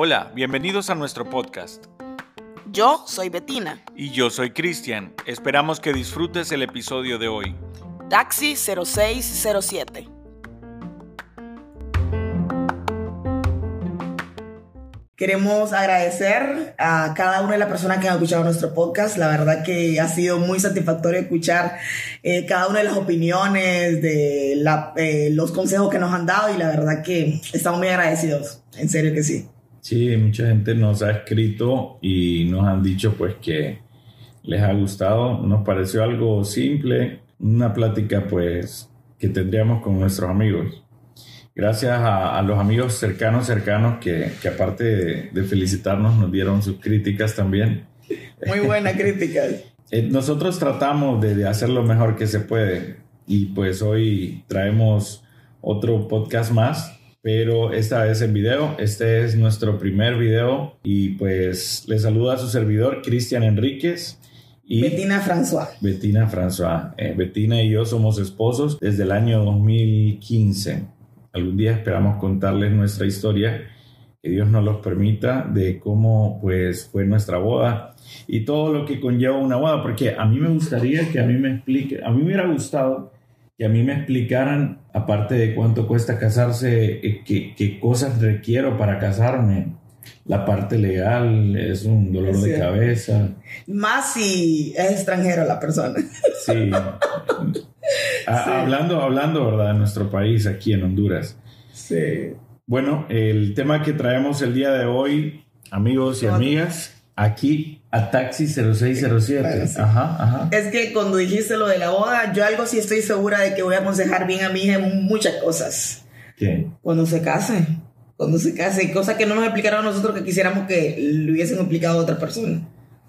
Hola, bienvenidos a nuestro podcast. Yo soy Betina. Y yo soy Cristian. Esperamos que disfrutes el episodio de hoy. Taxi 0607. Queremos agradecer a cada una de las personas que han escuchado nuestro podcast. La verdad que ha sido muy satisfactorio escuchar eh, cada una de las opiniones, de la, eh, los consejos que nos han dado y la verdad que estamos muy agradecidos. En serio que sí. Sí, mucha gente nos ha escrito y nos han dicho pues que les ha gustado. Nos pareció algo simple, una plática pues que tendríamos con nuestros amigos gracias a, los amigos cercanos, cercanos, que, que aparte de, felicitarnos, nos dieron sus críticas también. Muy buena crítica. Eh, nosotros tratamos de, de, hacer lo mejor que se puede y pues hoy traemos otro podcast más, pero esta vez en video. Este es nuestro primer video y pues le saluda a su servidor Cristian Enríquez. Y Bettina François. Bettina François. Eh, Bettina y yo somos esposos desde el año 2015 algún día esperamos contarles nuestra historia, que Dios nos los permita, de cómo pues fue nuestra boda y todo lo que conlleva una boda, porque a mí me gustaría que a mí me explique, a mí me hubiera gustado que a mí me explicaran, aparte de cuánto cuesta casarse, eh, qué, cosas requiero para casarme. La parte legal es un dolor de cabeza. Más si es extranjero la persona. Sí. Hablando, hablando, ¿verdad? De nuestro país, aquí en Honduras. Sí. Bueno, el tema que traemos el día de hoy, amigos y amigas, aquí a Taxi 0607. Ajá, ajá. Es que cuando dijiste lo de la boda, yo algo sí estoy segura de que voy a aconsejar bien a mi hija en muchas cosas. ¿Qué? Cuando se case. Cuando se case. Cosas que no nos explicaron a nosotros que quisiéramos que le hubiesen explicado a otra persona.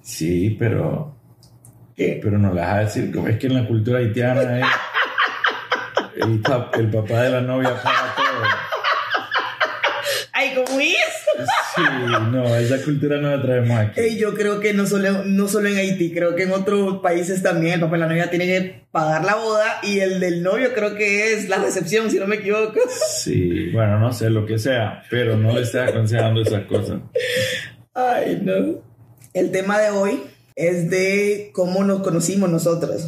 Sí, pero. ¿Qué? Pero no le vas a decir, es que en la cultura haitiana. el, el papá de la novia paga todo. Ay, ¿cómo es? Sí, no, esa cultura no la traemos aquí. yo creo que no solo, no solo en Haití, creo que en otros países también el papá de la novia tiene que pagar la boda y el del novio creo que es la recepción, si no me equivoco. Sí, bueno, no sé, lo que sea, pero no le estés aconsejando esas cosas. Ay, no. El tema de hoy es de cómo nos conocimos nosotros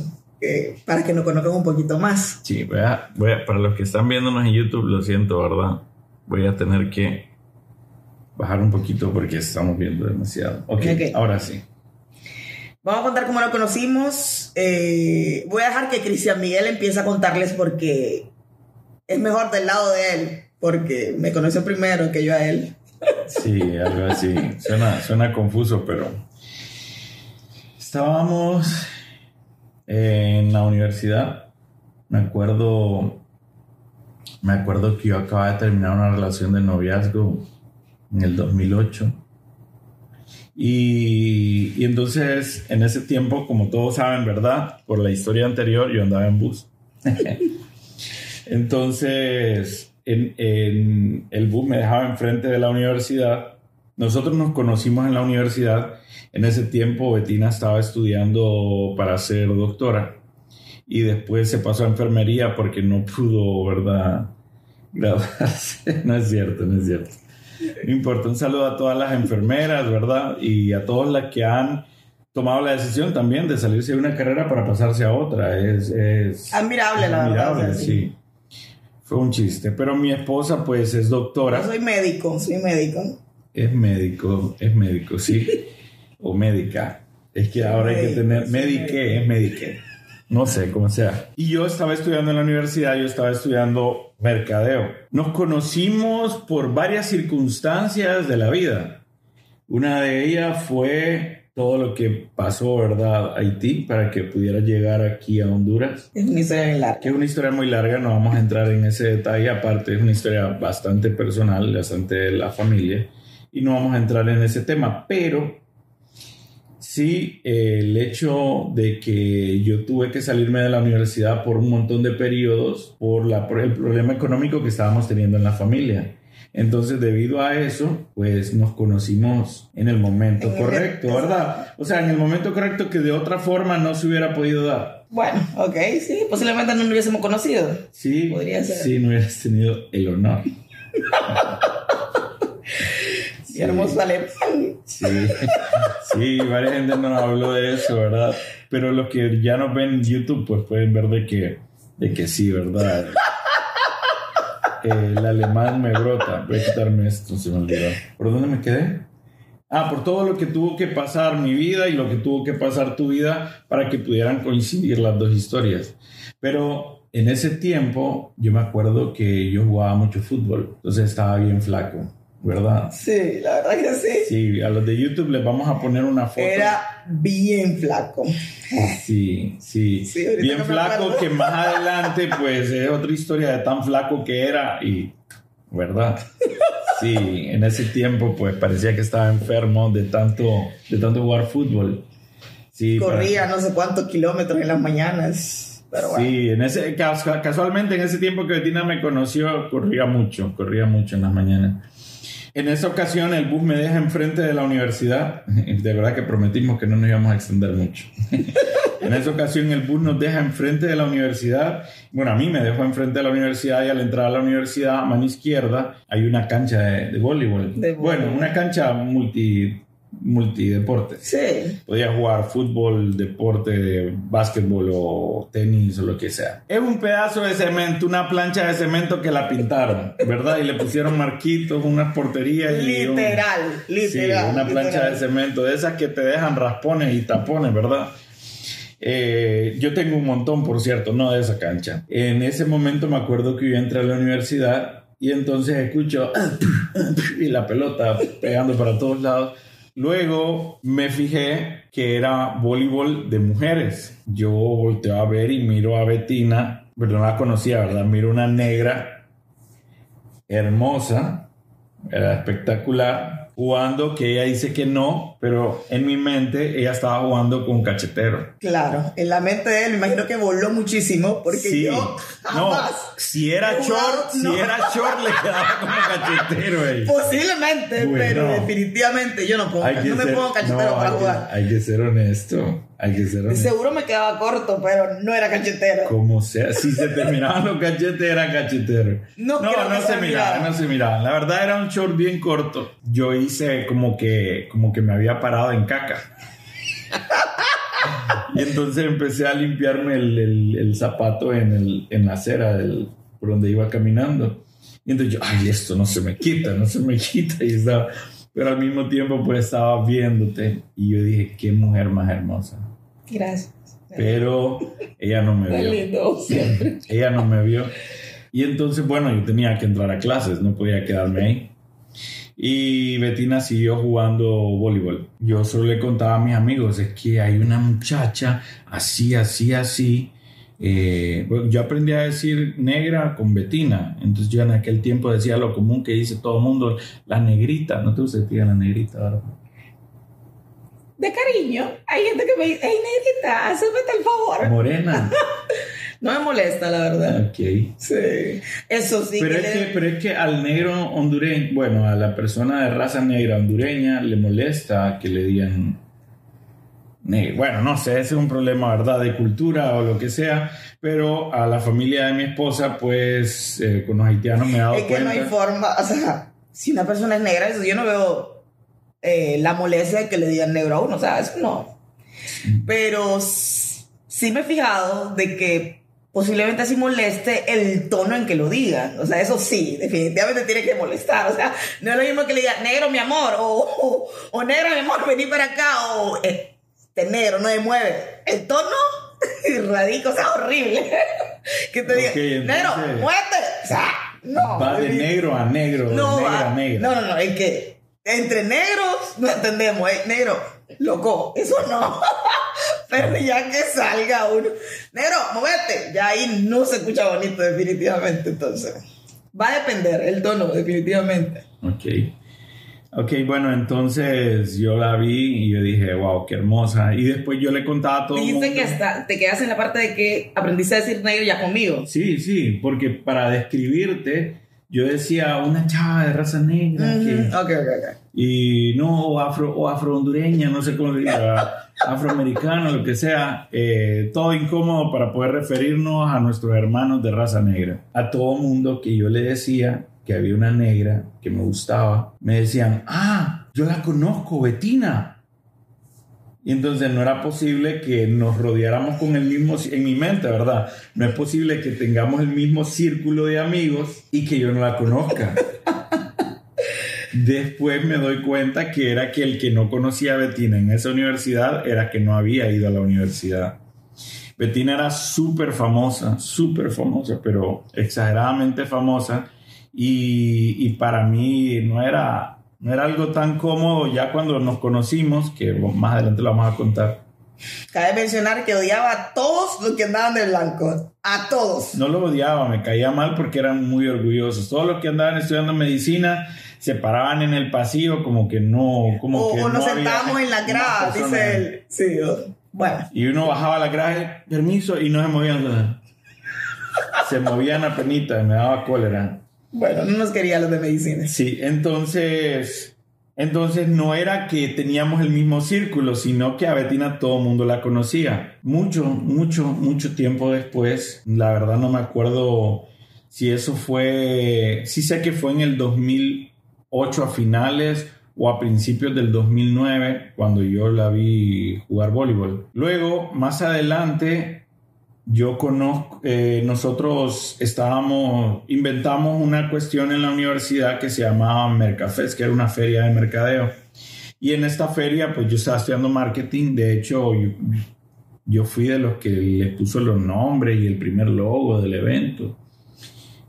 para que nos conozcan un poquito más. Sí, voy a, voy a, para los que están viéndonos en YouTube, lo siento, ¿verdad? Voy a tener que bajar un poquito porque estamos viendo demasiado. Ok, okay. ahora sí. Vamos a contar cómo lo conocimos. Eh, voy a dejar que Cristian Miguel empiece a contarles porque es mejor del lado de él, porque me conoció primero que yo a él. Sí, algo así. Suena, suena confuso, pero estábamos en la universidad, me acuerdo, me acuerdo que yo acababa de terminar una relación de noviazgo en el 2008. Y, y, entonces, en ese tiempo, como todos saben, ¿verdad? Por la historia anterior, yo andaba en bus. entonces, en, en, el bus me dejaba enfrente de la universidad. Nosotros nos conocimos en la universidad en ese tiempo Betina estaba estudiando para ser doctora y después se pasó a enfermería porque no pudo, ¿verdad? Graduarse. No es cierto, no es cierto. No importa, un saludo a todas las enfermeras, ¿verdad? Y a todas las que han tomado la decisión también de salirse de una carrera para pasarse a otra. Es, admirable, la verdad. sí. Fue un chiste. Pero mi esposa, pues, es doctora. Yo soy médico, soy médico. Es médico, es médico, sí o médica. Es que ahora hay que tener médique, es médique. No sé cómo sea. Y yo estaba estudiando en la universidad, yo estaba estudiando mercadeo. Nos conocimos por varias circunstancias de la vida. Una de ellas fue todo lo que pasó, ¿verdad? Haití para que pudiera llegar aquí a Honduras. Es una historia muy larga. Que es una historia muy larga, no vamos a entrar en ese detalle. Aparte, es una historia bastante personal, bastante de la familia. Y no vamos a entrar en ese tema. Pero Sí, el hecho de que yo tuve que salirme de la universidad por un montón de periodos por, la, por el problema económico que estábamos teniendo en la familia. Entonces, debido a eso, pues nos conocimos en el momento correcto, ¿verdad? O sea, en el momento correcto que de otra forma no se hubiera podido dar. Bueno, ok, sí, posiblemente no nos hubiésemos conocido. Sí, podría ser. Sí, no hubieras tenido el honor. Sí. Hermoso alemán. Sí, sí, varias gente nos habló de eso, ¿verdad? Pero los que ya nos ven en YouTube, pues pueden ver de que, de que sí, ¿verdad? el alemán me brota. Voy a quitarme esto, se me olvidó. ¿Por dónde me quedé? Ah, por todo lo que tuvo que pasar mi vida y lo que tuvo que pasar tu vida para que pudieran coincidir las dos historias. Pero en ese tiempo yo me acuerdo que yo jugaba mucho fútbol, entonces estaba bien flaco, ¿verdad? Sí, la verdad que sí. Sí, a los de YouTube les vamos a poner una foto. Era bien flaco. Sí, sí. Sí, bien flaco que más adelante pues es otra historia de tan flaco que era y, ¿verdad? Sí, en ese tiempo pues parecía que estaba enfermo de tanto, de tanto jugar fútbol. Sí, para- Corría no sé cuántos kilómetros en las mañanas. Pero bueno. Sí, en ese, casu- casualmente en ese tiempo que Betina me conoció, corría mucho, corría mucho en las mañanas. En esa ocasión el bus me deja enfrente de la universidad. De verdad que prometimos que no nos íbamos a extender mucho. En esa ocasión el bus nos deja enfrente de la universidad. Bueno, a mí me dejó enfrente de la universidad y al entrar a la universidad, a mano izquierda, hay una cancha de, de voleibol. De voleibol. Bueno, una cancha multi, multideportes. Sí. Podía jugar fútbol, deporte, básquetbol o tenis o lo que sea. Es un pedazo de cemento, una plancha de cemento que la pintaron, ¿verdad? Y le pusieron marquitos, unas porterías y un- Literal, literal. Sí, una plancha literal. de cemento, de esas que te dejan raspones y tapones, ¿verdad? Eh, yo tengo un montón, por cierto, no de esa cancha. En ese momento me acuerdo que yo entré a la universidad y entonces escucho y la pelota pegando para todos lados. Luego me fijé que era voleibol de mujeres. Yo volteo a ver y miro a Betina, pero no la conocía, ¿verdad? Miro una negra hermosa, era espectacular, jugando, que ella dice que no, pero en mi mente ella estaba jugando con cachetero. Claro, en la mente de él me imagino que voló muchísimo porque Sí, yo no, si era short, si era short le quedaba como cachetero ahí. Posiblemente, Bueno. pero definitivamente yo no, puedo, no me pongo cachetero no, para hay que- jugar. hay que ser honesto, hay que ser honesto. Seguro me quedaba corto, pero no era cachetero. Como sea, si se terminaban los cachetes, era cachetero. No no, creo no que se sea miraban, no se miraban. La verdad era un short bien corto. Yo hice como que, como que me había parado en caca. y entonces empecé a limpiarme el, el- el zapato en, el, en la acera del, por donde iba caminando. Y entonces yo, ay, esto no se me quita, no se me quita. Y estaba, pero al mismo tiempo pues estaba viéndote. Y yo dije, qué mujer más hermosa. Gracias. Pero ella no me vio. Ella no me vio. Y entonces, bueno, yo tenía que entrar a clases, no podía quedarme ahí. Y Betina siguió jugando voleibol. Yo solo le contaba a mis amigos, es que hay una muchacha así, así, así. Eh, bueno, yo aprendí a decir negra con Betina. Entonces yo en aquel tiempo decía lo común que dice todo el mundo, la negrita. ¿No te gusta que la negrita? verdad? De cariño, hay gente que me dice, hey, negrita, hazme el favor. Morena. No me molesta, la verdad. ok. Sí. Eso sí. Pero que es, le- que, pero es que al negro hondureño, bueno, a la persona de raza negra hondureña le molesta que le digan negro. Bueno, no sé, ese es un problema, ¿verdad? De cultura o lo que sea, pero a la familia de mi esposa, pues eh, con los haitianos me he dado Es que no hay forma, o sea, si una persona es negra, eso yo no veo eh, la molestia de que le digan negro a uno, o sea, eso no. Pero sí me he fijado de que posiblemente así moleste el tono en que lo digan, o sea, eso sí, definitivamente tiene que molestar, o sea, no es lo mismo que le digan negro mi amor, o, o, o negro mi amor, vení para acá, o este negro no me mueve, el tono radica, o sea, horrible, que te diga, Ok, entonces- negro, muévete, o sea, no. Va de negro a negro, de No, negra va- a negra. no, no, no, es que entre negros no entendemos, ¿eh? Negro, loco, eso no. Pero ya que salga uno, negro, movete, ya ahí no se escucha bonito, definitivamente. Entonces, va a depender el tono, definitivamente. Ok. Ok, bueno, entonces yo la vi y yo dije, wow, qué hermosa. Y después yo le contaba a todo el mundo. Dijiste que hasta te quedas en la parte de que aprendiste a decir negro ya conmigo. Sí, sí, porque para describirte, yo decía una chava de raza negra que- Ujú, Ok, ok, ok. y no, o afro, o afro-hondureña, no sé cómo diga, afroamericano, lo que sea, eh, todo incómodo para poder referirnos a nuestros hermanos de raza negra. A todo mundo que yo le decía que había una negra que me gustaba, me decían, ah, yo la conozco, Betina. Y entonces no era posible que nos rodeáramos con el mismo, en mi mente, ¿verdad? No es posible que tengamos el mismo círculo de amigos y que yo no la conozca. Después me doy cuenta que era que el que no conocía a Betina en esa universidad era que no había ido a la universidad. Betina era súper famosa, súper famosa, pero exageradamente famosa. Y, y para mí no era, no era algo tan cómodo ya cuando nos conocimos, que más adelante lo vamos a contar. Cabe mencionar que odiaba a todos los que andaban de blanco. A todos. No lo odiaba, me caía mal porque eran muy orgullosos. Todos los que andaban estudiando medicina se paraban en el pasillo como que no. Como o, que o nos no había sentábamos en la grada, dice él. Sí, bueno. Y uno bajaba la grada, permiso, y no se movían. Se movían a penita, me daba cólera. Bueno, no nos quería los de medicina. Sí, entonces, entonces no era que teníamos el mismo círculo, sino que a Betina todo el mundo la conocía. Mucho, mucho, mucho tiempo después, la verdad no me acuerdo si eso fue, sí sé que fue en el 2008 a finales o a principios del 2009 cuando yo la vi jugar voleibol. Luego, más adelante, yo conozco, eh, nosotros estábamos, inventamos una cuestión en la universidad que se llamaba Mercafest, que era una feria de mercadeo. Y en esta feria, pues yo estaba estudiando marketing, de hecho, yo, fui de los que les puso los nombres y el primer logo del evento.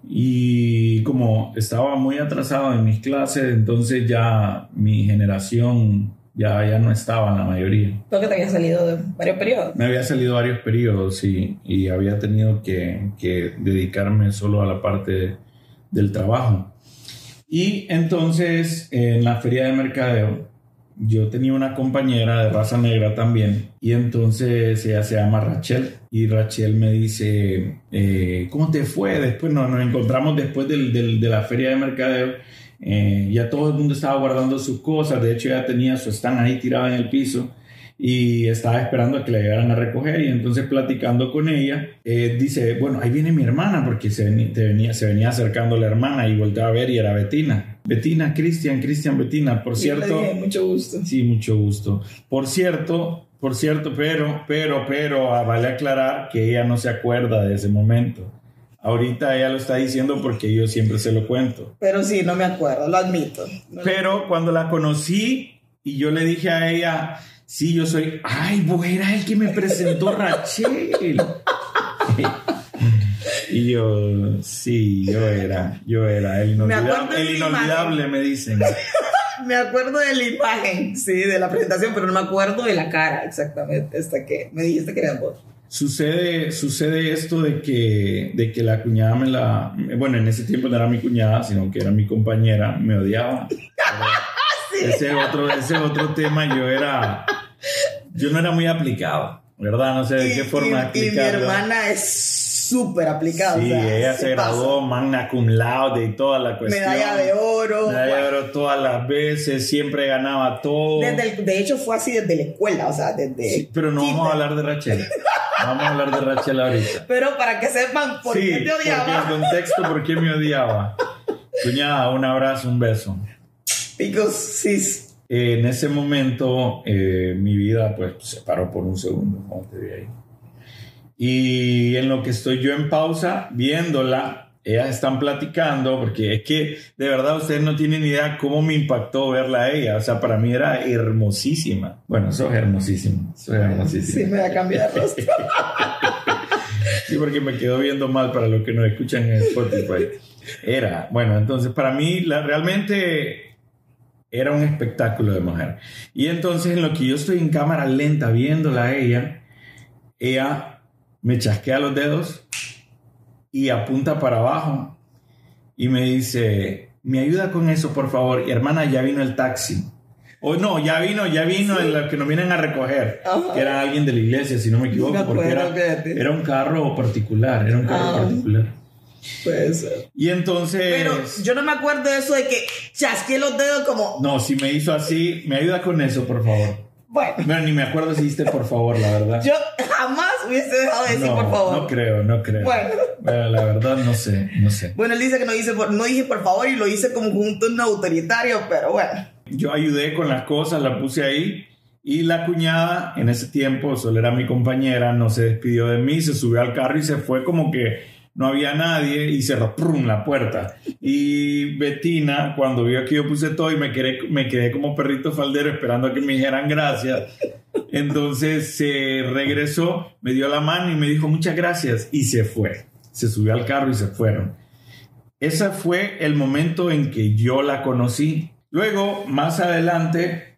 Y como estaba muy atrasado en mis clases, entonces ya mi generación ya, ya no estaba en la mayoría. Creo que te había salido de varios periodos. Me había salido varios periodos y, y había tenido que, que dedicarme solo a la parte del trabajo. Y entonces en la feria de mercadeo yo tenía una compañera de raza negra también y entonces ella se llama Rachel y Rachel me dice, eh, ¿cómo te fue? Después nos, nos encontramos después del, del- de la feria de mercadeo. Eh, ya todo el mundo estaba guardando sus cosas, de hecho ya tenía su stand ahí tirado en el piso y estaba esperando a que la llegaran a recoger y entonces platicando con ella eh, dice bueno ahí viene mi hermana porque se venía, te venía, se venía acercando la hermana y volteaba a ver y era Betina. Betina Cristian Cristian Betina por Y cierto dije, mucho gusto. sí mucho gusto. Por cierto por cierto pero pero pero ah, vale aclarar que ella no se acuerda de ese momento ahorita ella lo está diciendo porque yo siempre se lo cuento Pero sí, no me acuerdo, lo admito. No- pero cuando la conocí y yo le dije a ella, sí, yo soy, ay, vos era el que me presentó Rachel. y yo, sí, yo era, yo era el inolvidable, el me dicen. Me acuerdo de la imagen, sí, de la presentación, pero no me acuerdo de la cara exactamente, hasta que me dijiste que eras vos. Sucede, sucede esto de que, de que la cuñada me la, bueno, en ese tiempo no era mi cuñada, sino que era mi compañera, me odiaba. Ese es otro, ese es otro tema, yo era, yo no era muy aplicado, ¿verdad? No sé de Y- qué forma y, y mi hermana es súper aplicada. Sí, o sea, ella se pasa. graduó magna cum laude y toda la cuestión. Medalla de oro. Medalla de oro todas las veces, siempre ganaba todo. Desde el- de hecho, fue así desde la escuela, o sea, desde. Sí, pero no vamos a kinder. hablar de Rachel. Vamos a habber de Rachel ahorita. Pero para que sepan por sí, qué te porque odiaba. en contexto, ¿por qué me odiaba? Cuñada, un abrazo, un beso. Because sis. Eh, en ese momento, eh, mi vida pues se paró por un segundo cuando te vi ahí. Y en lo que estoy yo en pausa, viéndola, ellas están platicando, porque es que de verdad ustedes no tienen idea cómo me impactó verla a ella. O sea, para mí era hermosísima. Bueno, hermosísimo. Eso es hermosísimo. Sí, me da cambiar de rostro. Sí, porque me quedó viendo mal para los que nos escuchan en Spotify. Era, bueno, entonces para mí la, realmente era un espectáculo de mujer. Y entonces en lo que yo estoy en cámara lenta viéndola a ella, ella me chasquea los dedos y apunta para abajo y me dice, me ayuda con eso, por favor. Y hermana, ya vino el taxi. O no, ya vino, ya vino el que nos vienen a recoger, Ajá. que era alguien de la iglesia, si no me equivoco, porque era, un carro particular, era un carro Ah. particular. Puede ser. Y entonces... Pero yo no me acuerdo de eso de que chasqué los dedos como. No, si me hizo así, me ayuda con eso, por favor. Bueno, Bueno, ni me acuerdo si hiciste por favor, la verdad. yo jamás hubiese dejado de decir no, por favor. no creo, no creo. Bueno. Bueno, la verdad no sé, no sé. Bueno, él dice que no, dice por- no dije por favor y lo hice como un autoritario, pero bueno. yo ayudé con las cosas, la puse ahí. Y la cuñada, en ese tiempo, solo era mi compañera, no se despidió de mí, se subió al carro y se fue como que no había nadie y cerró ¡prum! la puerta. Y Betina, cuando vio que yo puse todo y me quedé, me quedé como perrito faldero esperando a que me dijeran gracias, entonces se regresó, me dio la mano y me dijo muchas gracias y se fue. Se subió al carro y se fueron. Ese fue el momento en que yo la conocí. Luego, más adelante,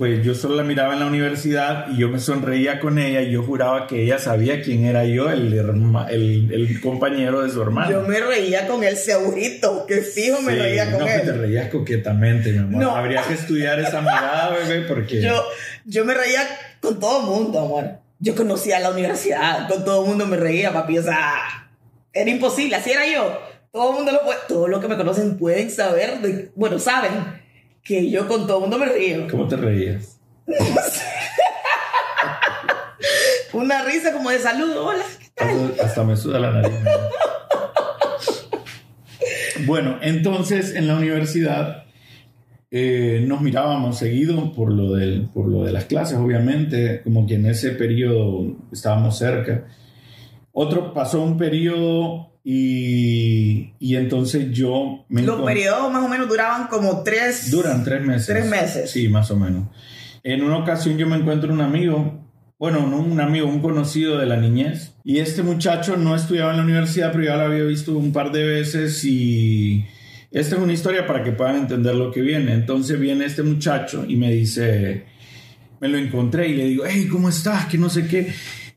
pues yo solo la miraba en la universidad y yo me sonreía con ella y yo juraba que ella sabía quién era yo, el, el, compañero de su hermano. Yo me reía con él segurito, que fijo me reía con no, él. No, te reías coquetamente, mi amor. No. Habría que estudiar esa mirada, bebé, porque... Yo, yo me reía con todo el mundo, amor. Yo conocía la universidad, con todo el mundo me reía, papi, o sea, era imposible, así era yo. Todo el mundo lo puede, todos los que me conocen pueden saber, de, bueno, saben que yo con todo el mundo me río. ¿Cómo te reías? Una risa como de saludo, hola. Hasta, me suda la nariz. bueno, entonces en la universidad eh, nos mirábamos seguido por lo, del, por lo de las clases, obviamente, como que en ese periodo estábamos cerca. Otro pasó un periodo y, y entonces yo me Los periodos más o menos duraban como tres... Duran tres meses. Tres meses. Sí, más o menos. En una ocasión yo me encuentro un amigo, bueno, no un amigo, un conocido de la niñez. Y este muchacho no estudiaba en la universidad, pero ya lo había visto un par de veces y... Esta es una historia para que puedan entender lo que viene. Entonces viene este muchacho y me dice, me lo encontré y le digo, hey, ¿cómo estás? Que no sé qué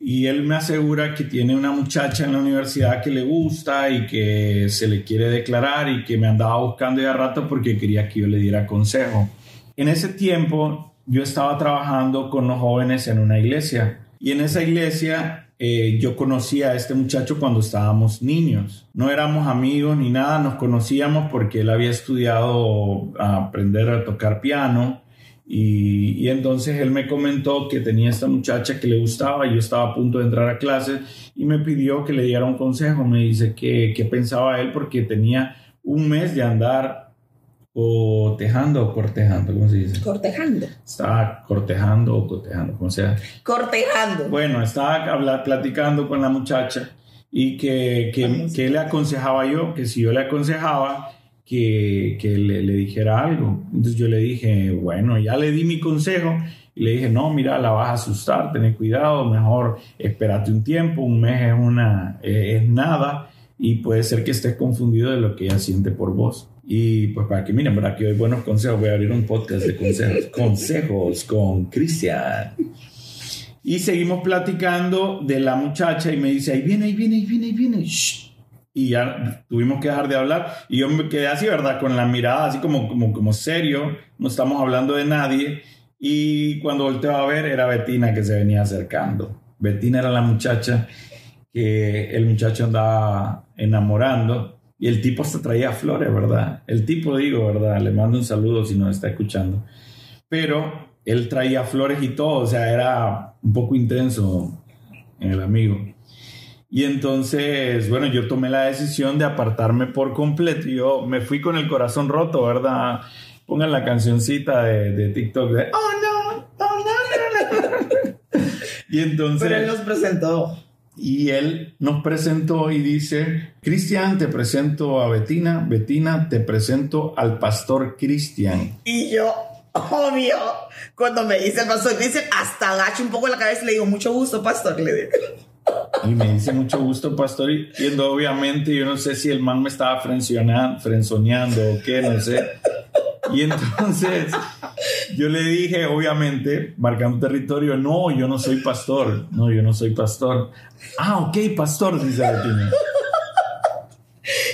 y él me asegura que tiene una muchacha en la universidad que le gusta y que se le quiere declarar y que me andaba buscando ya rato porque quería que yo le diera consejo. En ese tiempo yo estaba trabajando con los jóvenes en una iglesia y en esa iglesia eh, yo conocía a este muchacho cuando estábamos niños. No éramos amigos ni nada, nos conocíamos porque él había estudiado aprender a tocar piano y, entonces él me comentó que tenía esta muchacha que le gustaba, yo estaba a punto de entrar a clase y me pidió que le diera un consejo. Me dice que, que pensaba él porque tenía un mes de andar cotejando o cortejando, ¿cómo se dice? Cortejando. Estaba cortejando o cotejando, como sea. Cortejando. Bueno, estaba platicando con la muchacha y que, que, que le aconsejaba yo, que si yo le aconsejaba, que, que le, dijera algo. Entonces yo le dije, bueno, ya le di mi consejo y le dije, no, mira, la vas a asustar, ten cuidado, mejor espérate un tiempo, un mes es, una, es nada y puede ser que estés confundido de lo que ella siente por vos. Y pues para que miren, para que doy buenos consejos, voy a abrir un podcast de consejos, consejos con Cristian. Y seguimos platicando de la muchacha y me dice, ahí viene, ahí viene, ahí viene, ahí viene. Shh y ya tuvimos que dejar de hablar. Y yo me quedé así, ¿verdad? Con la mirada así como, como, como serio, no estamos hablando de nadie. Y cuando volteó a ver, era Betina que se venía acercando. Betina era la muchacha que el muchacho andaba enamorando. Y el tipo hasta traía flores, ¿verdad? El tipo, digo, ¿verdad? Le mando un saludo si nos está escuchando. Pero él traía flores y todo, o sea, era un poco intenso el amigo. Y entonces, bueno, yo tomé la decisión de apartarme por completo. Yo me fui con el corazón roto, ¿verdad? Pongan la cancioncita de, de TikTok de Oh no, oh no, no, no. y entonces. Pero él nos presentó. Y él nos presentó y dice: Cristian, te presento a Betina. Betina, te presento al pastor Cristian. Y yo, obvio, cuando me dice el pastor Cristian, hasta agacho un poco la cabeza y le digo: Mucho gusto, pastor. Le digo. Y me dice mucho gusto, pastor. Y obviamente, yo no sé si el man me estaba frenzoneando o qué, no sé. Y entonces yo le dije, obviamente, marcando territorio, no, yo no soy pastor. No, yo no soy pastor. Ah, ok, pastor, dice Betina.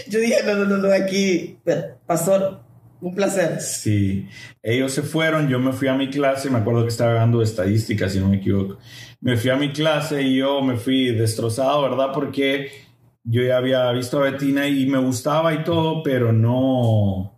Yo dije, no, no, no, no, aquí, pastor, un placer. Sí, ellos se fueron, yo me fui a mi clase, me acuerdo que estaba dando estadísticas, si no me equivoco. Me fui a mi clase y yo me fui destrozado, ¿verdad? Porque yo ya había visto a Betina y me gustaba y todo, pero no,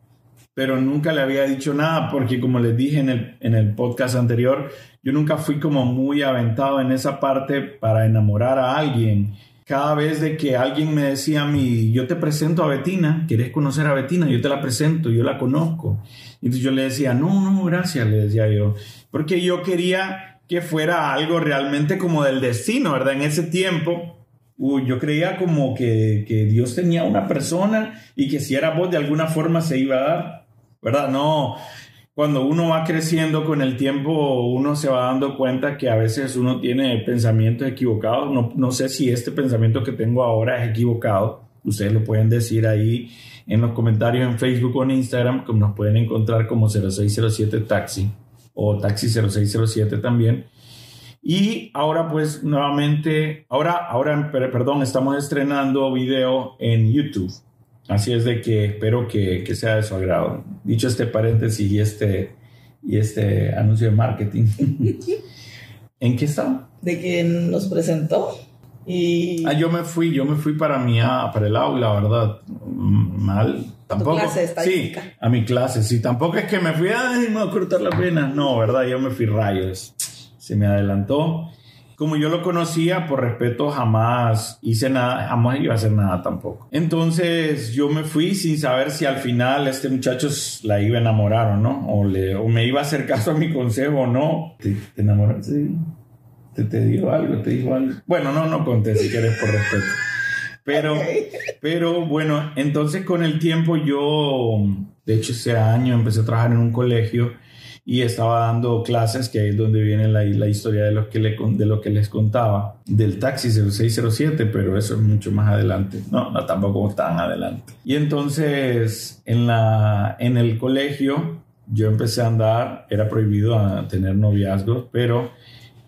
pero nunca le había dicho nada, porque como les dije en el, en el podcast anterior, yo nunca fui como muy aventado en esa parte para enamorar a alguien cada vez de que alguien me decía a mí, yo te presento a Betina, ¿quieres conocer a Betina? Yo te la presento, yo la conozco. Y entonces yo le decía, no, no, gracias, le decía yo, porque yo quería que fuera algo realmente como del destino, ¿verdad? En ese tiempo, yo creía como que, que, Dios tenía una persona y que si era vos de alguna forma se iba a dar, ¿verdad? No, cuando uno va creciendo con el tiempo, uno se va dando cuenta que a veces uno tiene pensamientos equivocados. No, no sé si este pensamiento que tengo ahora es equivocado. Ustedes lo pueden decir ahí en los comentarios en Facebook o en Instagram, como nos pueden encontrar como 0607 Taxi o Taxi 0607 también. Y ahora pues nuevamente, ahora, ahora, perdón, estamos estrenando video en YouTube. Así es de que espero que, que, sea de su agrado. Dicho este paréntesis y este, y este anuncio de marketing. ¿En qué estaba? De que nos presentó y... Ah, yo me fui, yo me fui para mi, para el aula, ¿verdad? Mal. Tampoco. clase sí, a mi clase, sí. Tampoco es que me fui, ay, me voy a cortar la pena. No, ¿verdad? Yo me fui rayos. Se me adelantó como yo lo conocía, por respeto, jamás hice nada, jamás iba a hacer nada tampoco. Entonces yo me fui sin saber si al final este muchacho la iba a enamorar o no, o, le, o me iba a hacer caso a mi consejo o no. ¿Te, enamoraste? ¿Te, ¿Te dijo algo? ¿Te dijo algo? Bueno, no, no conté si quieres por respeto. Pero, pero bueno, entonces con el tiempo yo, de hecho ese año empecé a trabajar en un colegio y estaba dando clases, que ahí es donde viene la, la historia de lo, que le, de lo que les contaba, del taxi 0607, pero eso es mucho más adelante. No, no tampoco tan adelante. Y entonces en, la, en el colegio yo empecé a andar, era prohibido tener noviazgos, pero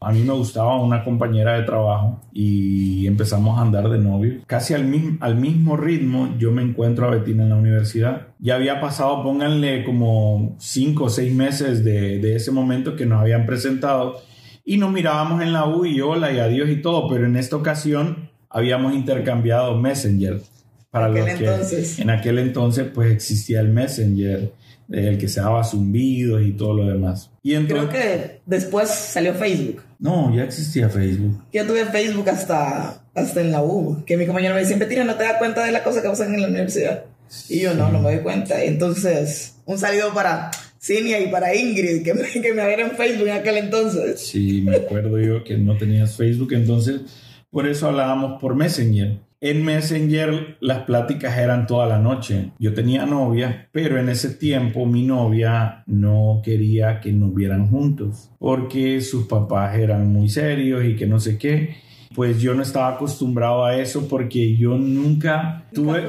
a mí me gustaba una compañera de trabajo y empezamos a andar de novio. Casi al mismo, al mismo ritmo yo me encuentro a Betina en la universidad. Ya había pasado, pónganle como cinco o seis meses de, de ese momento que nos habían presentado y nos mirábamos en la U y hola y adiós y todo, pero en esta ocasión habíamos intercambiado Messenger. Para aquel los que entonces. en aquel entonces pues existía el Messenger el que se daba zumbidos y todo lo demás. Y Creo que después salió Facebook. No, ya existía Facebook. Yo tuve Facebook hasta, hasta en la U, que mi compañero me decía, Betina, ¿no te das cuenta de las cosas que pasan en la universidad? Y yo no, no me doy cuenta. Entonces, un saludo para Cinia y para Ingrid, que me, que me abrieron Facebook en aquel entonces. Sí, me acuerdo yo que no tenías Facebook, entonces por eso hablábamos por Messenger. En Messenger las pláticas eran toda la noche. Yo tenía novia, pero en ese tiempo mi novia no quería que nos vieran juntos porque sus papás eran muy serios y que no sé qué. Pues yo no estaba acostumbrado a eso porque yo nunca tuve,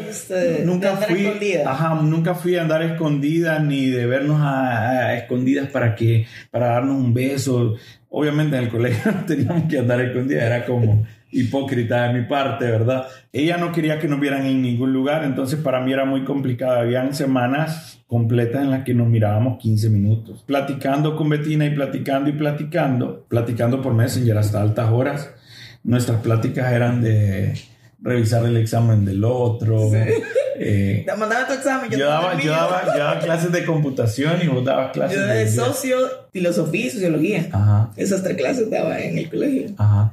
nunca, fui, ajá, nunca fui a andar escondida ni de vernos a, a, escondidas para que, para darnos un beso. Obviamente en el colegio no teníamos que andar escondidas, era como hipócrita de mi parte, ¿verdad? Ella no quería que nos vieran en ningún lugar, entonces para mí era muy complicado. Habían semanas completas en las que nos mirábamos 15 minutos, platicando con Betina y platicando y platicando, platicando por Messenger hasta altas horas. Nuestras pláticas eran de revisar el examen del otro. Sí. Eh, mandaba tu examen. Yo, daba, yo, daba, yo, daba, clases de computación y vos dabas clases yo de, de socio, filosofía y sociología. Ajá. Esas tres clases daba en el colegio. Ajá.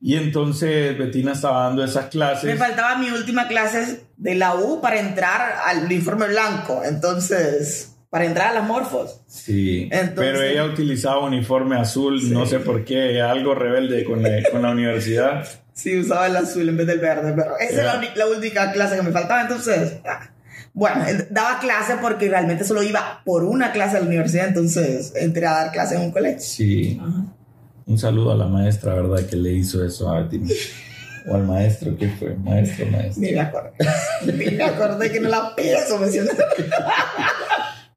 Y entonces Betina estaba dando esas clases. Me faltaba mi última clase de la U para entrar al uniforme blanco. Entonces, para entrar a las morfos. Sí. pero ella utilizaba uniforme azul, sí. no sé por qué, algo rebelde con la, con la universidad. Sí, usaba el azul en vez del verde, pero esa yeah. es la, la, única clase que me faltaba. Entonces, ah. bueno, daba clase porque realmente solo iba por una clase a la universidad, entonces entré a dar clase en un colegio. Sí. Ajá. Un saludo a la maestra, ¿verdad? Que le hizo eso a Betina. O al maestro, ¿qué fue? Maestro, maestro. Ni me acordé. Ni me acordé que no la pienso mencionar.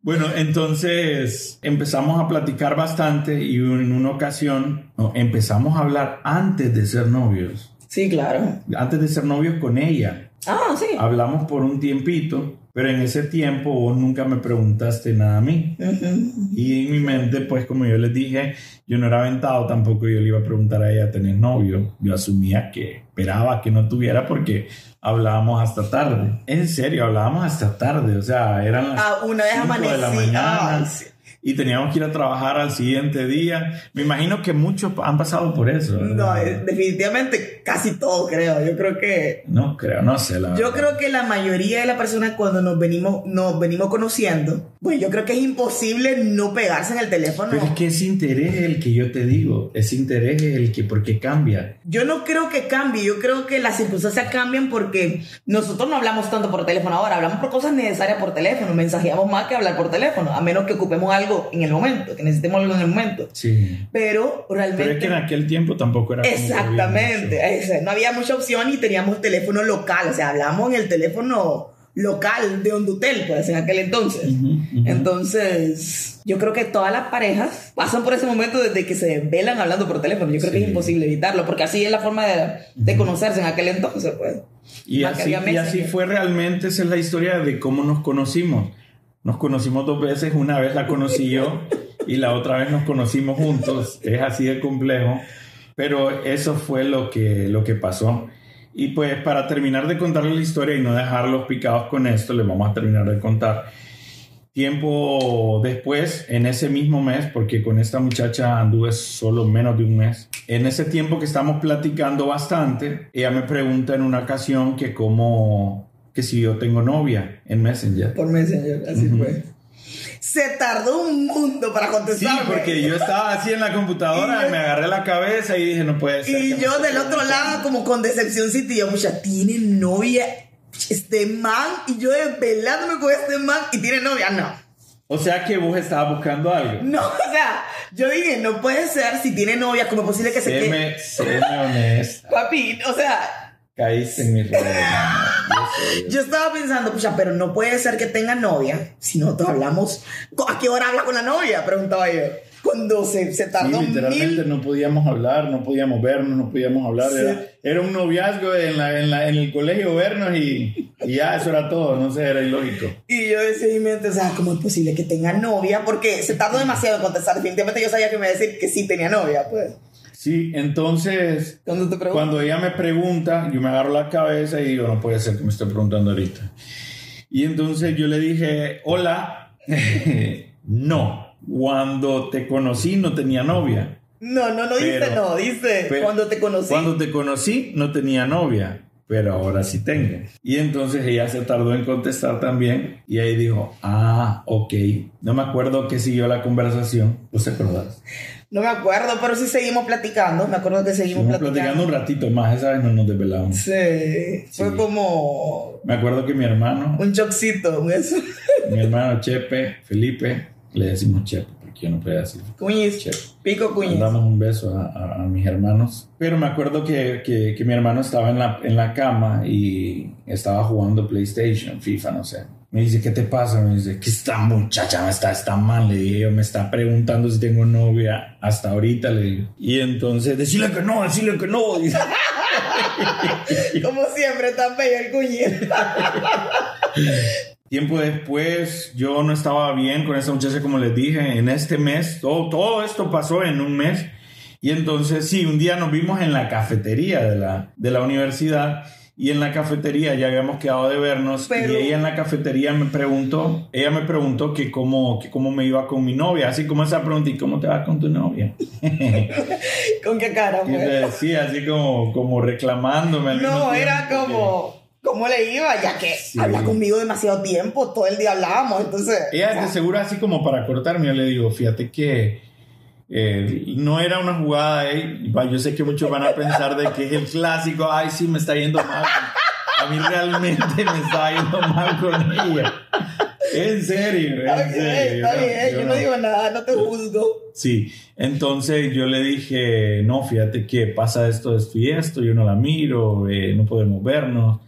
Bueno, entonces empezamos a platicar bastante y en una ocasión no, empezamos a hablar antes de ser novios. Sí, claro. Antes de ser novios con ella. Ah, sí. Hablamos por un tiempito pero en ese tiempo vos nunca me preguntaste nada a mí. Uh -huh. Y en mi mente, pues como yo les dije, yo no era aventado, tampoco yo le iba a preguntar a ella, ¿tenés novio? Yo asumía que esperaba que no tuviera porque hablábamos hasta tarde. En serio, hablábamos hasta tarde, o sea, eran las ah, una vez cinco de la mañana. Ah, sí. Y teníamos que ir a trabajar al siguiente día. Me imagino que muchos han pasado por eso. No, eh, definitivamente casi todos creo. Yo creo que... No creo, no sé. La yo creo que la mayoría de las personas cuando nos venimos, nos venimos conociendo, pues yo creo que es imposible no pegarse en el teléfono. Pero es que ese interés es el que yo te digo. Ese interés es el que, porque cambia. Yo no creo que cambie. Yo creo que las circunstancias cambian porque nosotros no hablamos tanto por teléfono ahora. Hablamos por cosas necesarias por teléfono. Mensajeamos más que hablar por teléfono. A menos que ocupemos algo en el momento, que necesitemos algo en el momento. Sí. Pero realmente... Pero es que en aquel tiempo tampoco era... Exactamente. no había mucha opción y teníamos teléfono local. O sea, hablamos en el teléfono local de Hondutel, pues en aquel entonces. Entonces, yo creo que todas las parejas pasan por ese momento desde que se velan hablando por teléfono. Yo creo que es imposible evitarlo, porque así es la forma de, de conocerse en aquel entonces, pues. Y así, y así fue realmente, esa es la historia de cómo nos conocimos. Nos conocimos dos veces, una vez la conocí yo y la otra vez nos conocimos juntos. Es así de complejo, pero eso fue lo que, lo que pasó. Y pues para terminar de contarles la historia y no dejarlos picados con esto, les vamos a terminar de contar. Tiempo después, en ese mismo mes, porque con esta muchacha anduve solo menos de un mes, en ese tiempo que estamos platicando bastante, ella me pregunta en una ocasión que cómo que si yo tengo novia en Messenger. Por Messenger, así fue. Se tardó un mundo para contestar. Sí, porque yo estaba así en la computadora, y me agarré la cabeza y dije, no puede ser. Y yo del otro lado, como con decepción, sí, yo, mucha, tiene novia este man, y yo desvelándome con este man, y tiene novia, no. O sea que vos estabas buscando algo. No, o sea, yo dije, no puede ser si tiene novia, como es posible que se quede. Séme honesta. Papi, o sea, Caíste en mi redes. Yo estaba pensando, pucha, pero no puede ser que tenga novia si nosotros hablamos. ¿A qué hora habla con la novia? Preguntaba yo. Cuando se, se tardó. Sí, literalmente no podíamos hablar, no podíamos vernos, no podíamos hablar. Era, un noviazgo en, la, en, la, en, el colegio vernos y, y, ya eso era todo, no sé, era ilógico. Y yo decía mi mente, o sea, ¿cómo es posible que tenga novia? Porque se tardó demasiado en contestar. Definitivamente yo sabía que me iba a decir que sí tenía novia, pues. Sí, entonces cuando ella me pregunta, yo me agarro la cabeza y digo, no puede ser que me esté preguntando ahorita. Y entonces yo le dije, hola, no, cuando te conocí no tenía novia. No, no, no dice no, dice cuando te conocí. Cuando te conocí no tenía novia pero ahora sí tengo. Y entonces ella se tardó en contestar también y ahí dijo, ah, ok. No me acuerdo que siguió la conversación, ¿vos te acordás? No me acuerdo, pero sí seguimos platicando. Me acuerdo que seguimos, platicando. platicando. un ratito más, esa vez no nos desvelamos. Sí, fue como... Me acuerdo que mi hermano... Un chocito, eso. Mi hermano Chepe, Felipe, le decimos Chepe yo no podía decir. Cuñiz, pico cuñiz. Damos un beso a, a, mis hermanos. Pero me acuerdo que, que, que, mi hermano estaba en la, en la cama y estaba jugando PlayStation, FIFA, no sé. Me dice, ¿qué te pasa? Me dice, que esta muchacha me está, está mal. Le dije, me está preguntando si tengo novia. Hasta ahorita le digo. Y entonces, decirle que no, decirle que no. Como siempre, tan bello el cuñiz. Tiempo después, yo no estaba bien con esa muchacha, como les dije, en este mes, todo, todo esto pasó en un mes. Y entonces, sí, un día nos vimos en la cafetería de la, de la universidad y en la cafetería ya habíamos quedado de vernos y ella en la cafetería me preguntó, ella me preguntó que cómo, que cómo me iba con mi novia, así como esa pregunta, ¿y cómo te va con tu novia? ¿Con qué cara? Pues? Sí, así como, como reclamándome. No, era como cómo le iba, ya que habla conmigo demasiado tiempo, todo el día hablábamos, entonces... Ella de seguro así como para cortarme, yo le digo, fíjate que eh, no era una jugada, eh, yo sé que muchos van a pensar de que es el clásico, ay, sí, me está yendo mal. A mí realmente me está yendo mal con ella. En serio, en serio. Está bien, yo, no digo nada, no te juzgo. Sí, entonces yo le dije, no, fíjate que pasa esto, esto y esto, yo no la miro, eh, no podemos vernos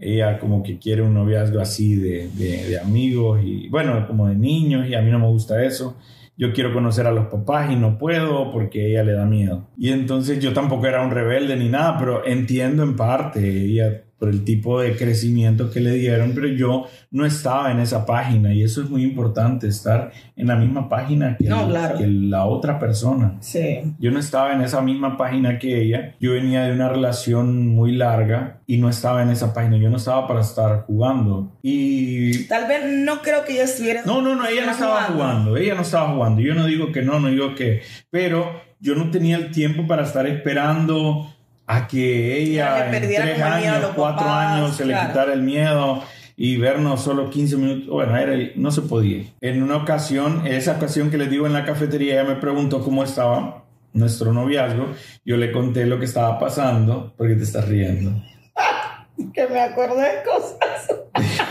ella como que quiere un noviazgo así de, de, amigos y bueno, como de niños y a mí no me gusta eso. Yo quiero conocer a los papás y no puedo porque ella le da miedo. Y entonces yo tampoco era un rebelde ni nada, pero entiendo en parte, ella por el tipo de crecimiento que le dieron, pero yo no estaba en esa página y eso es muy importante, estar en la misma página que, No, el- claro. que la otra persona. Sí. Yo no estaba en esa misma página que ella. Yo venía de una relación muy larga y no estaba en esa página. Yo no estaba para estar jugando. Y... Tal vez no creo que ella estuviera. No, no, no, ella no estaba jugando. Ella no estaba jugando. Yo no digo que no, no digo que... Pero yo no tenía el tiempo para estar esperando a que ella en tres años, cuatro papás, años se le claro. quitara el miedo y vernos solo 15 minutos. Bueno, era, no se podía. En una ocasión, esa ocasión que les digo en la cafetería, ella me preguntó cómo estaba nuestro noviazgo. Yo le conté lo que estaba pasando porque te estás riendo. Que me acordé de cosas.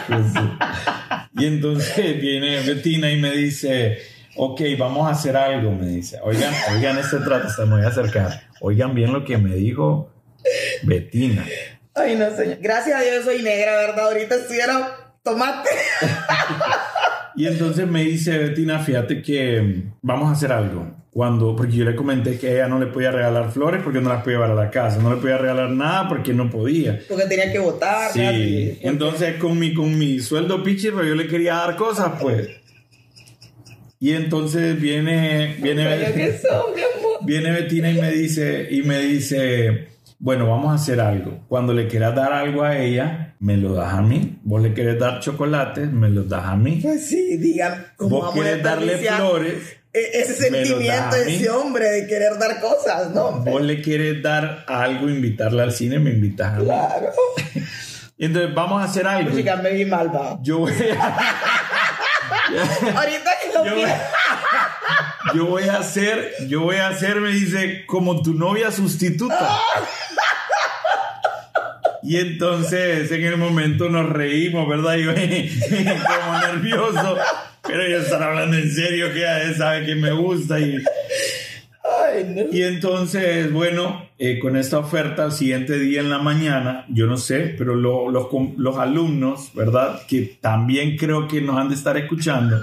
Y entonces viene Betina y me dice, ok, vamos a hacer algo, me dice. Oigan, oigan este trato, se me voy a acercar. Oigan bien lo que me dijo Betina. Ay, no, señor. Gracias a Dios soy negra, ¿verdad? Ahorita estuviera tomate. Y entonces me dice Betina, fíjate que vamos a hacer algo. Cuando, porque yo le comenté que ella no le podía regalar flores porque no las podía llevar a la casa, no le podía regalar nada porque no podía. Porque tenía que votar. Sí, entonces con mi, con mi sueldo pichi, pero yo le quería dar cosas, pues. Y entonces viene, viene, ¿Qué son, mi amor? Viene Betina y me dice, y me dice, bueno, vamos a hacer algo. Cuando le quieras dar algo a ella, me lo das a mí. Vos le querés dar chocolates, me los das a mí. Pues sí, digan, como Vos a querés darle flores, e- Ese sentimiento a de ese hombre de querer dar cosas, ¿no? vos le quieres dar algo, invitarla al cine, me invitas a mí. Claro. Y entonces vamos a hacer algo. Chica, me vi mal, va. Yo voy a... Ahorita que lo yo, voy, pienso. Yo voy a hacer, yo voy a hacer, me dice, como tu novia sustituta. Y entonces en el momento nos reímos, ¿verdad? Yo como nervioso, pero ellos están hablando en serio, que ella sabe que me gusta. Y, y entonces, bueno, eh, con esta oferta al siguiente día en la mañana, yo no sé, pero lo- los, los alumnos, ¿verdad? Que también creo que nos han de estar escuchando,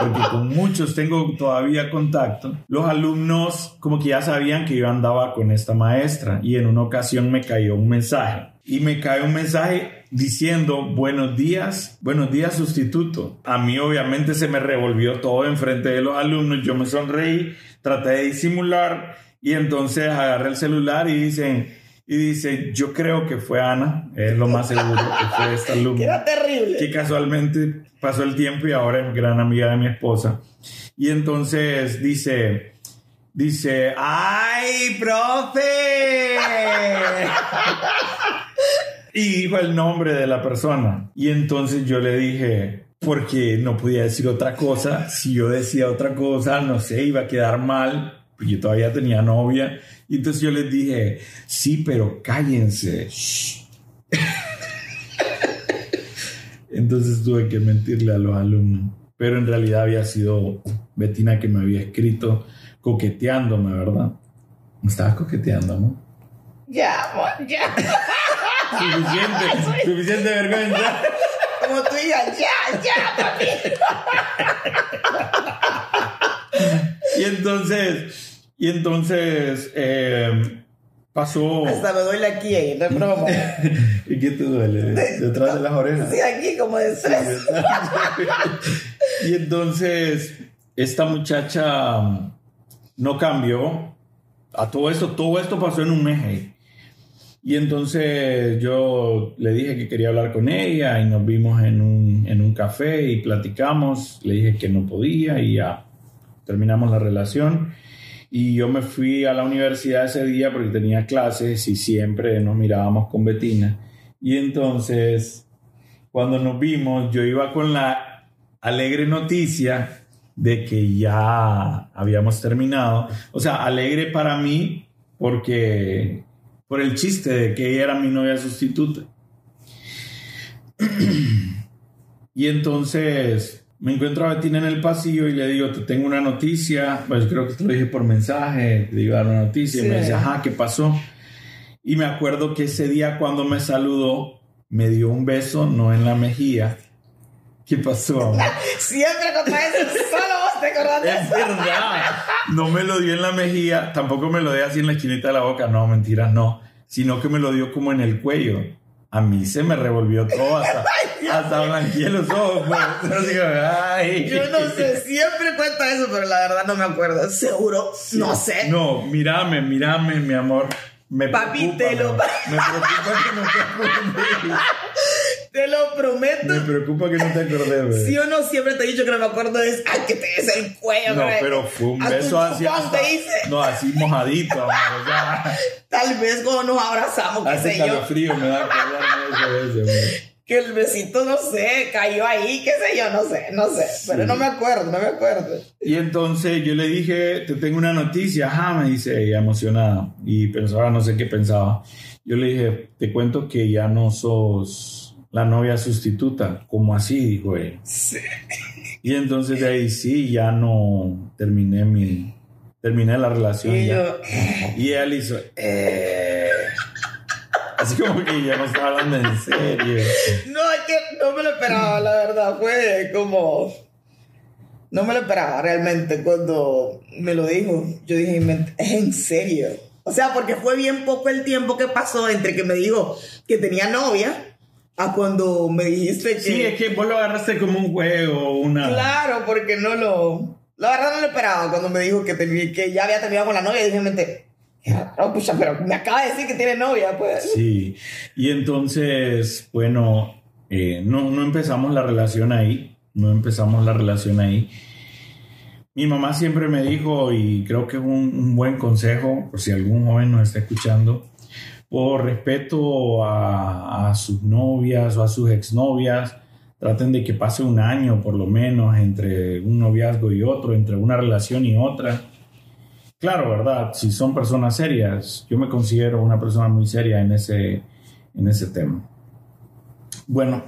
porque con muchos tengo todavía contacto. Los alumnos como que ya sabían que yo andaba con esta maestra y en una ocasión me cayó un mensaje. Y me cae un mensaje diciendo buenos días, buenos días sustituto. A mí obviamente se me revolvió todo enfrente de los alumnos, yo me sonreí, traté de disimular y entonces agarré el celular y dicen, y dice, yo creo que fue Ana, es lo más seguro que fue esta alumna era terrible. que casualmente pasó el tiempo y ahora es gran amiga de mi esposa. Y entonces dice, dice, ¡ay, profe! y dijo el nombre de la persona. Y entonces yo le dije, porque no podía decir otra cosa, si yo decía otra cosa, no sé, iba a quedar mal, porque yo todavía tenía novia. Y entonces yo les dije, sí, pero cállense. Entonces tuve que mentirle a los alumnos. Pero en realidad había sido Betina que me había escrito coqueteándome, ¿verdad? Me estabas coqueteando, ¿no? Ya, amor, ya. Suficiente, suficiente vergüenza. Como tú digas, ya, ya, papi. Y entonces, y entonces eh, pasó. Hasta me duele aquí, eh, no es broma. ¿Y qué te duele? Detrás de las orejas. Sí, aquí como de estrés. y entonces esta muchacha um, no cambió. A todo esto, todo esto pasó en un mes. ahí. Y entonces yo le dije que quería hablar con ella y nos vimos en un, en un café y platicamos. Le dije que no podía y ya terminamos la relación. Y yo me fui a la universidad ese día porque tenía clases y siempre nos mirábamos con Betina. Y entonces, cuando nos vimos, yo iba con la alegre noticia de que ya habíamos terminado. O sea, alegre para mí porque por el chiste de que ella era mi novia sustituta. y entonces me encuentro a Betina en el pasillo y le digo, te tengo una noticia, pues creo que te lo dije por mensaje, a dar una noticia, y me dice, ajá, ¿qué pasó? Y me acuerdo que ese día cuando me saludó, me dio un beso, no en la mejilla. ¿Qué pasó? amor? Siempre cuando eso, solo vos te acordás de Es eso. verdad. No me lo dio en la mejilla, tampoco me lo dio así en la esquinita de la boca, no, mentiras, no. Sino que me lo dio como en el cuello. a mí se me revolvió todo hasta, hasta blanqueé los ojos. pues. Como, ay. Yo no sé, siempre cuenta eso, pero la verdad no me acuerdo. Seguro, no sé. No, mírame, mírame, mi amor. Me Papi, preocupa, te lo- me, preocupa que no te. Te lo prometo. Me preocupa que no te acordes, bebé. Sí o no, siempre te he dicho que no me acuerdo es ay, que te des el cuello. No, bebé. pero fue un beso así te hice. No, así mojadito, amor. O sea, Tal vez cuando nos abrazamos, qué hace sé yo, calofrío, me da acordarme de eso, bebé. Que el besito, no sé, cayó ahí, qué sé yo, no sé, no sé. Pero no me acuerdo, no me acuerdo. Y entonces yo le dije, te tengo una noticia, ajá, me dice ella emocionada. Y pensaba, no sé qué pensaba. Yo le dije, te cuento que ya no sos la novia sustituta. como así? Dijo ella. Sí. Y entonces de ahí sí, ya no terminé mi, terminé la relación. Y ya. yo, Y él hizo, eh. Así como que ya no estaba hablando en serio. no, es que no me lo esperaba, la verdad. Fue como. No me lo esperaba realmente cuando me lo dijo. Yo dije, es en serio. O sea, porque fue bien poco el tiempo que pasó entre que me dijo que tenía novia a cuando me dijiste que. Sí, es que vos lo agarraste como un juego, una... Claro, porque no lo. La verdad no lo esperaba cuando me dijo que, tenía, que ya había terminado con la novia. Dije, mente, raro, pucha, pero me acaba de decir que tiene novia, pues. Sí, y entonces, bueno, eh, no, no empezamos la relación ahí, no empezamos la relación ahí. Mi mamá siempre me dijo, y creo que es un, un buen consejo, por si algún joven nos está escuchando, por respeto a, a sus novias o a sus exnovias, traten de que pase un año por lo menos entre un noviazgo y otro, entre una relación y otra. Claro, ¿verdad? Si son personas serias, yo me considero una persona muy seria en ese, en ese tema. Bueno,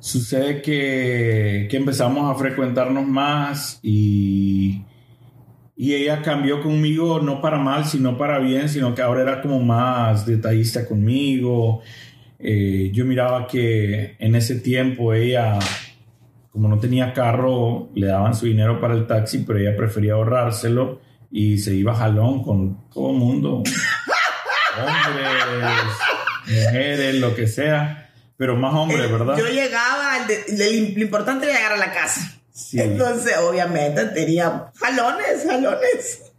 sucede que, que empezamos a frecuentarnos más y, y ella cambió conmigo no para mal, sino para bien, sino que ahora era como más detallista conmigo. Eh, yo miraba que en ese tiempo ella, como no tenía carro, le daban su dinero para el taxi, pero ella prefería ahorrárselo y se iba jalón con todo el mundo. Hombres, mujeres, lo que sea, pero más hombres, ¿verdad? Yo llegaba, lo importante era llegar a la casa. Sí. Entonces, obviamente, tenía jalones, jalones.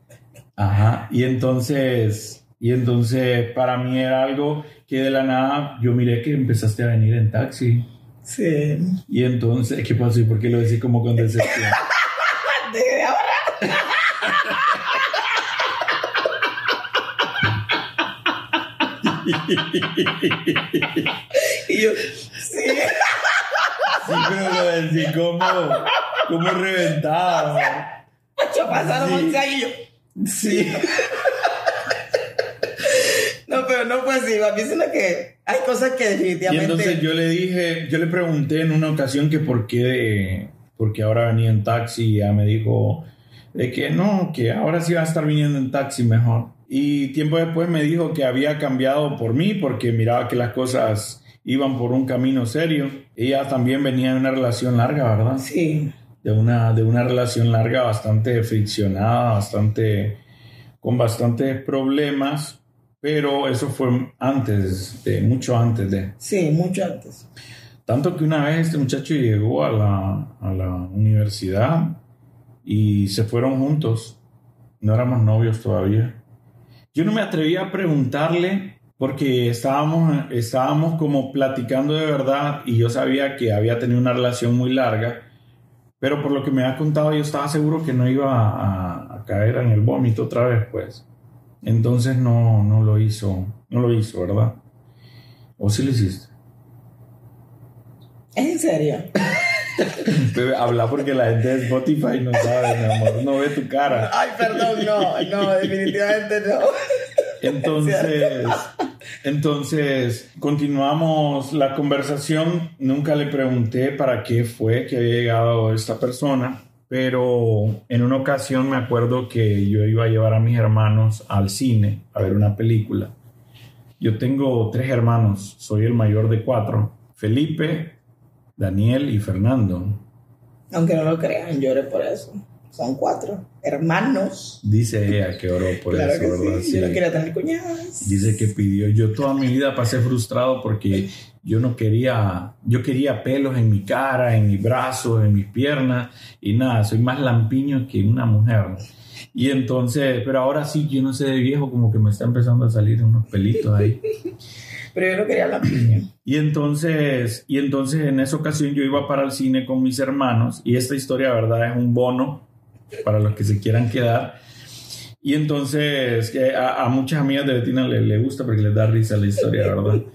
Ajá, y entonces, y entonces para mí era algo que de la nada yo miré que empezaste a venir en taxi. Sí. Y entonces, ¿qué pasó? ¿Y por qué lo decís como con decepción? y yo, sí. Sí, pero lo decís como, como reventado. Ya pasaron Sí. 11 años y yo, Sí. no, pero no fue así, papi, sino que hay cosas que Y definitivamente... entonces yo le dije, yo le pregunté en una ocasión que por qué, porque ahora venía en taxi y ella me dijo de que no, que ahora sí va a estar viniendo en taxi mejor. Y tiempo después me dijo que había cambiado por mí porque miraba que las cosas iban por un camino serio. Ella también venía de una relación larga, ¿verdad? Sí, De una, de una relación larga bastante friccionada, bastante, con bastantes problemas, pero eso fue antes, de, mucho antes de... sí, mucho antes. Tanto que una vez este muchacho llegó a la, a la universidad y se fueron juntos. No éramos novios todavía. Yo no me atrevía a preguntarle porque estábamos, estábamos como platicando de verdad y yo sabía que había tenido una relación muy larga, pero por lo que me ha contado yo estaba seguro que no iba a, a caer en el vómito otra vez, pues. Entonces no, no lo hizo, no lo hizo, ¿verdad? ¿O sí lo hiciste? ¿Es en serio? Habla porque la gente de Spotify no sabe, mi amor, no ve tu cara. Ay, perdón, no, no, definitivamente no. Entonces, entonces continuamos la conversación. Nunca le pregunté para qué fue que había llegado esta persona, pero en una ocasión me acuerdo que yo iba a llevar a mis hermanos al cine a ver una película. Yo tengo tres hermanos, soy el mayor de cuatro, Felipe, Daniel y Fernando. Aunque no lo crean, lloré por eso. son cuatro hermanos. Dice ella que oró por Claro eso, que ¿verdad? sí, yo no quería tener cuñadas. Dice que pidió. Yo toda mi vida pasé frustrado porque yo no quería, yo quería pelos en mi cara, en mis brazos, en mis piernas y nada, soy más lampiño que una mujer. Y entonces, pero ahora sí, yo no sé de viejo, como que me está empezando a salir unos pelitos ahí. Pero yo no quería hablar piña. Y entonces, y entonces en esa ocasión yo iba para el cine con mis hermanos y esta historia, verdad, es un bono para los que se quieran quedar. Y entonces a muchas amigas de Betina le, le gusta porque les da risa la historia, ¿verdad?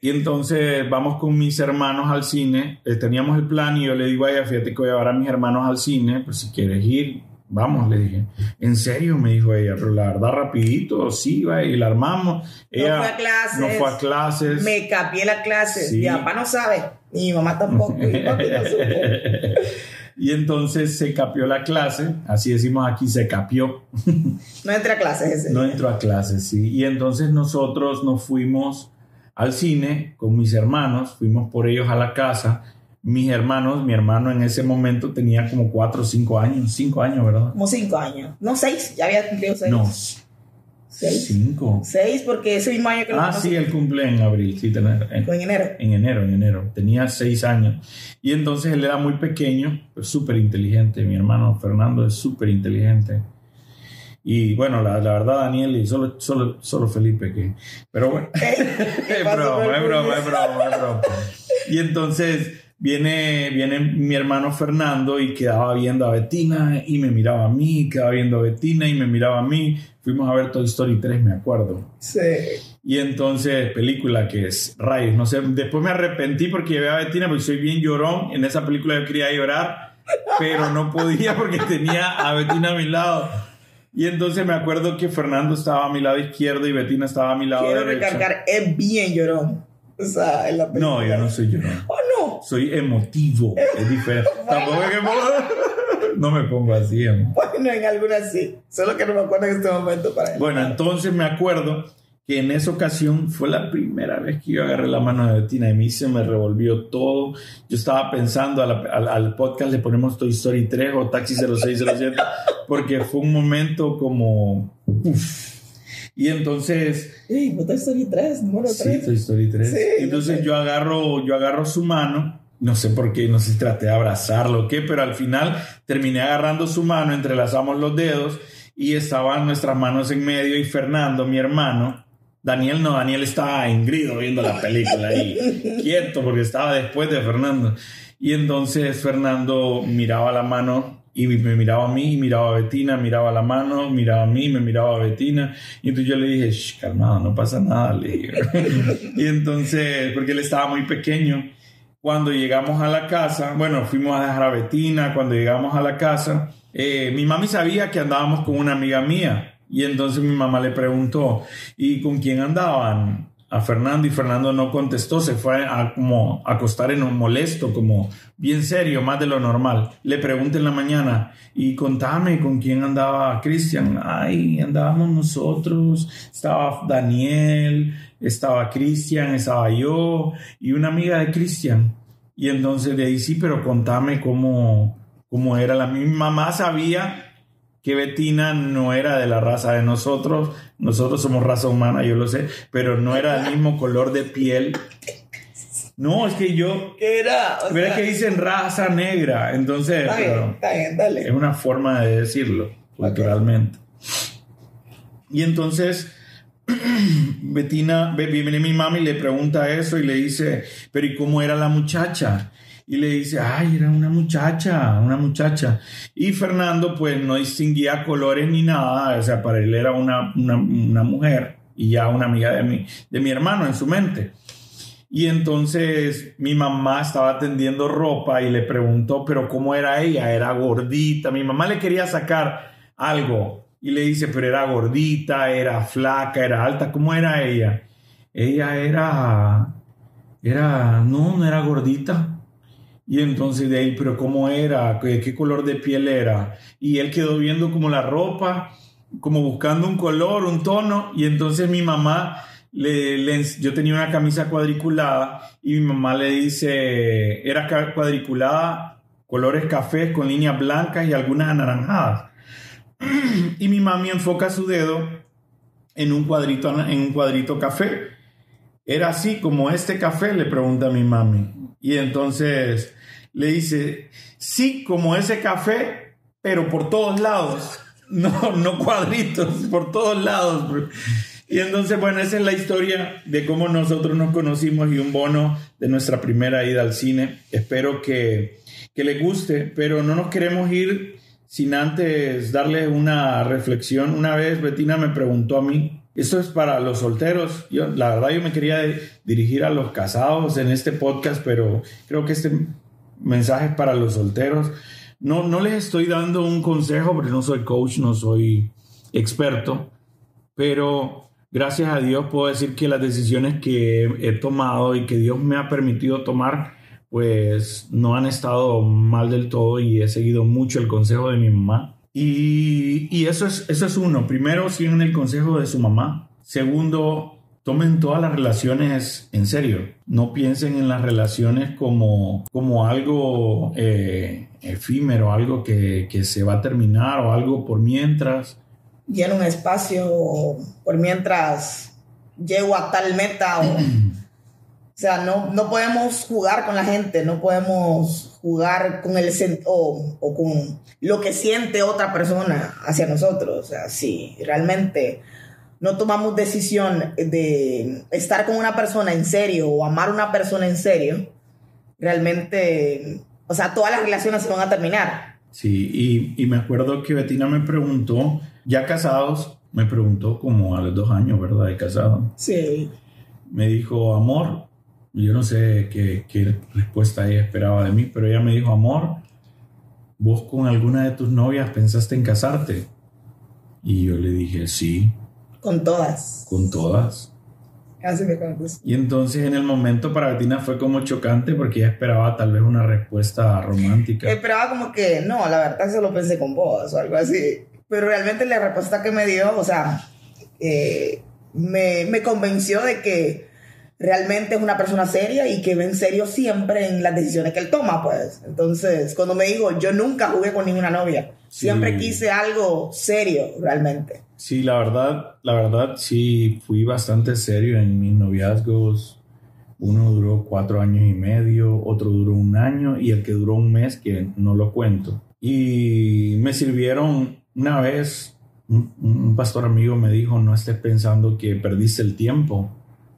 Y entonces vamos con mis hermanos al cine, eh, teníamos el plan y yo le digo a ella, fíjate que voy a llevar a mis hermanos al cine, pues si quieres ir, vamos, le dije. ¿En serio? Me dijo ella, pero la verdad rapidito, sí, va, y la armamos. Ella no fue a clases. no fue a clases. Me capié la clase. Sí. Mi papá no sabe. Mi mamá tampoco. Mi no y entonces se capió la clase, así decimos aquí, se capió. No entré a clases ese No entró a clases, sí. Y entonces nosotros nos fuimos al cine con mis hermanos, fuimos por ellos a la casa. Mis hermanos, mi hermano en ese momento tenía como 4 o 5 años, 5 años, ¿verdad? Como cinco años. No, seis. Ya había cumplido seis. No, Seis. 5. Seis porque ese mismo año que lo Ah, conocí. sí, él cumple en abril, sí, tener, en, Fue en enero. en enero, en enero. Tenía 6 años. Y entonces él era muy pequeño, pero súper inteligente. Mi hermano Fernando es súper inteligente. Y bueno, la, la verdad, Daniel y solo, solo, solo Felipe que... Pero bueno, es broma, es broma, es broma, es broma. Y entonces viene, viene mi hermano Fernando y quedaba viendo a Betina y me miraba a mí, quedaba viendo a Betina y me miraba a mí. Fuimos a ver Toy Story 3, me acuerdo. Sí. Y entonces, película que es Rayos, no sé, después me arrepentí porque llevé a Betina porque soy bien llorón. En esa película yo quería llorar, pero no podía porque tenía a Betina a mi lado. Y entonces me acuerdo que Fernando estaba a mi lado izquierdo y Betina estaba a mi lado Quiero derecho. recargar, es bien llorón. O sea, en la película. No, yo no soy llorón. Oh. Soy emotivo, es diferente. Tampoco es que no me pongo así. amor. Bueno, en algunas sí. Solo que no me acuerdo en este momento para él. Bueno, entonces me acuerdo que en esa ocasión fue la primera vez que yo agarré la mano de Betina y mí se me revolvió todo. Yo estaba pensando, la- al, al podcast le ponemos Toy Story 3 o Taxi 0607, porque fue un momento como... uf. Y entonces Ey, Toy Story 3, número Sí, 3. Toy Story 3. Sí, Entonces yo agarro, yo agarro su mano, no sé por qué, no sé si traté de abrazarlo o qué, pero al final terminé agarrando su mano, entrelazamos los dedos y estaban nuestras manos en medio y Fernando, mi hermano, Daniel no, Daniel estaba engrido viendo la película ahí, quieto porque estaba después de Fernando. Y entonces Fernando miraba la mano y me miraba a mí, miraba a Betina, miraba la mano, miraba a mí, me miraba a Betina. Y entonces yo le dije, Shh, calmado, no pasa nada, le dije. y entonces, porque él estaba muy pequeño. Cuando llegamos a la casa, bueno, fuimos a dejar a Betina, cuando llegamos a la casa, eh, mi mami sabía que andábamos con una amiga mía. Y entonces mi mamá le preguntó, ¿y con quién andaban? A Fernando y Fernando no contestó, se fue a acostar en un molesto, como bien serio, más de lo normal. Le pregunté en la mañana, y contame con quién andaba Cristian. Ay, andábamos nosotros, estaba Daniel, estaba Cristian, estaba yo y una amiga de Cristian. Y entonces de ahí sí, pero contame cómo, cómo era la mi mamá sabía que Betina no era de la raza de nosotros, nosotros somos raza humana, yo lo sé, pero no era del mismo color de piel. No, es que yo, ¿Qué era? O sea, que dicen raza negra, entonces Está bien, pero está bien, es una forma de decirlo culturalmente. Y entonces Betina, mi mami y le pregunta eso y le dice, pero ¿y cómo era la muchacha? Y le dice, ay, era una muchacha, una muchacha. Y Fernando pues no distinguía colores ni nada, o sea, para él era una, una, una mujer y ya una amiga de mi, de mi hermano en su mente. Y entonces mi mamá estaba tendiendo ropa y le preguntó, pero ¿cómo era ella? Era gordita. Mi mamá le quería sacar algo y le dice, pero era gordita, era flaca, era alta. ¿Cómo era ella? Ella era, era, no, no era gordita. Y entonces de ahí, pero ¿cómo era? ¿Qué, color de piel era? Y él quedó viendo como la ropa, como buscando un color, un tono. Y entonces mi mamá, le, yo tenía una camisa cuadriculada y mi mamá le dice, era cuadriculada colores cafés con líneas blancas y algunas anaranjadas. y mi mami enfoca su dedo en un cuadrito, en un cuadrito café. Era así como este café, le pregunta mi mami. Y entonces le dice, sí, como ese café, pero por todos lados. No, no cuadritos, por todos lados. Y entonces, bueno, esa es la historia de cómo nosotros nos conocimos y un bono de nuestra primera ida al cine. Espero que, que les guste, pero no nos queremos ir sin antes darle una reflexión. Una vez Betina me preguntó a mí, esto es para los solteros. Yo, la verdad, yo me quería dirigir a los casados en este podcast, pero creo que este mensaje es para los solteros. No, no les estoy dando un consejo porque no soy coach, no soy experto, pero gracias a Dios puedo decir que las decisiones que he tomado y que Dios me ha permitido tomar, pues no han estado mal del todo y he seguido mucho el consejo de mi mamá. Y, y eso, es, eso es uno. Primero, sigan el consejo de su mamá. Segundo, tomen todas las relaciones en serio. No piensen en las relaciones como, como algo eh, efímero, algo que, que, se va a terminar o algo por mientras. Lleno un espacio por mientras llego a tal meta. O, o sea, no, no podemos jugar con la gente, no podemos jugar con el o, o con lo que siente otra persona hacia nosotros. O sea, sí, realmente no tomamos decisión de estar con una persona en serio o amar a una persona en serio, realmente, o sea, todas las relaciones se van a terminar. Sí, y, me acuerdo que Betina me preguntó, ya casados, me preguntó como a los dos años, ¿verdad? De casado. Sí. Me dijo, amor, yo no sé qué, qué respuesta ella esperaba de mí, pero ella me dijo, amor, ¿vos con alguna de tus novias pensaste en casarte? Y yo le dije, sí. Con todas. Con todas. Así me Y entonces en el momento para Betina fue como chocante porque ella esperaba tal vez una respuesta romántica. Esperaba como que, no, la verdad se lo pensé con vos o algo así. Pero realmente la respuesta que me dio, o sea, eh, me, me convenció de que realmente es una persona seria y que ve en serio siempre en las decisiones que él toma, pues. Entonces, cuando me dijo, yo nunca jugué con ninguna novia, siempre quise algo serio, realmente. Sí, la verdad, la verdad, sí, fui bastante serio en mis noviazgos. Uno duró cuatro años y medio, otro duró un año y el que duró un mes, que no lo cuento. Y me sirvieron una vez, un, pastor amigo me dijo, no estés pensando que perdiste el tiempo.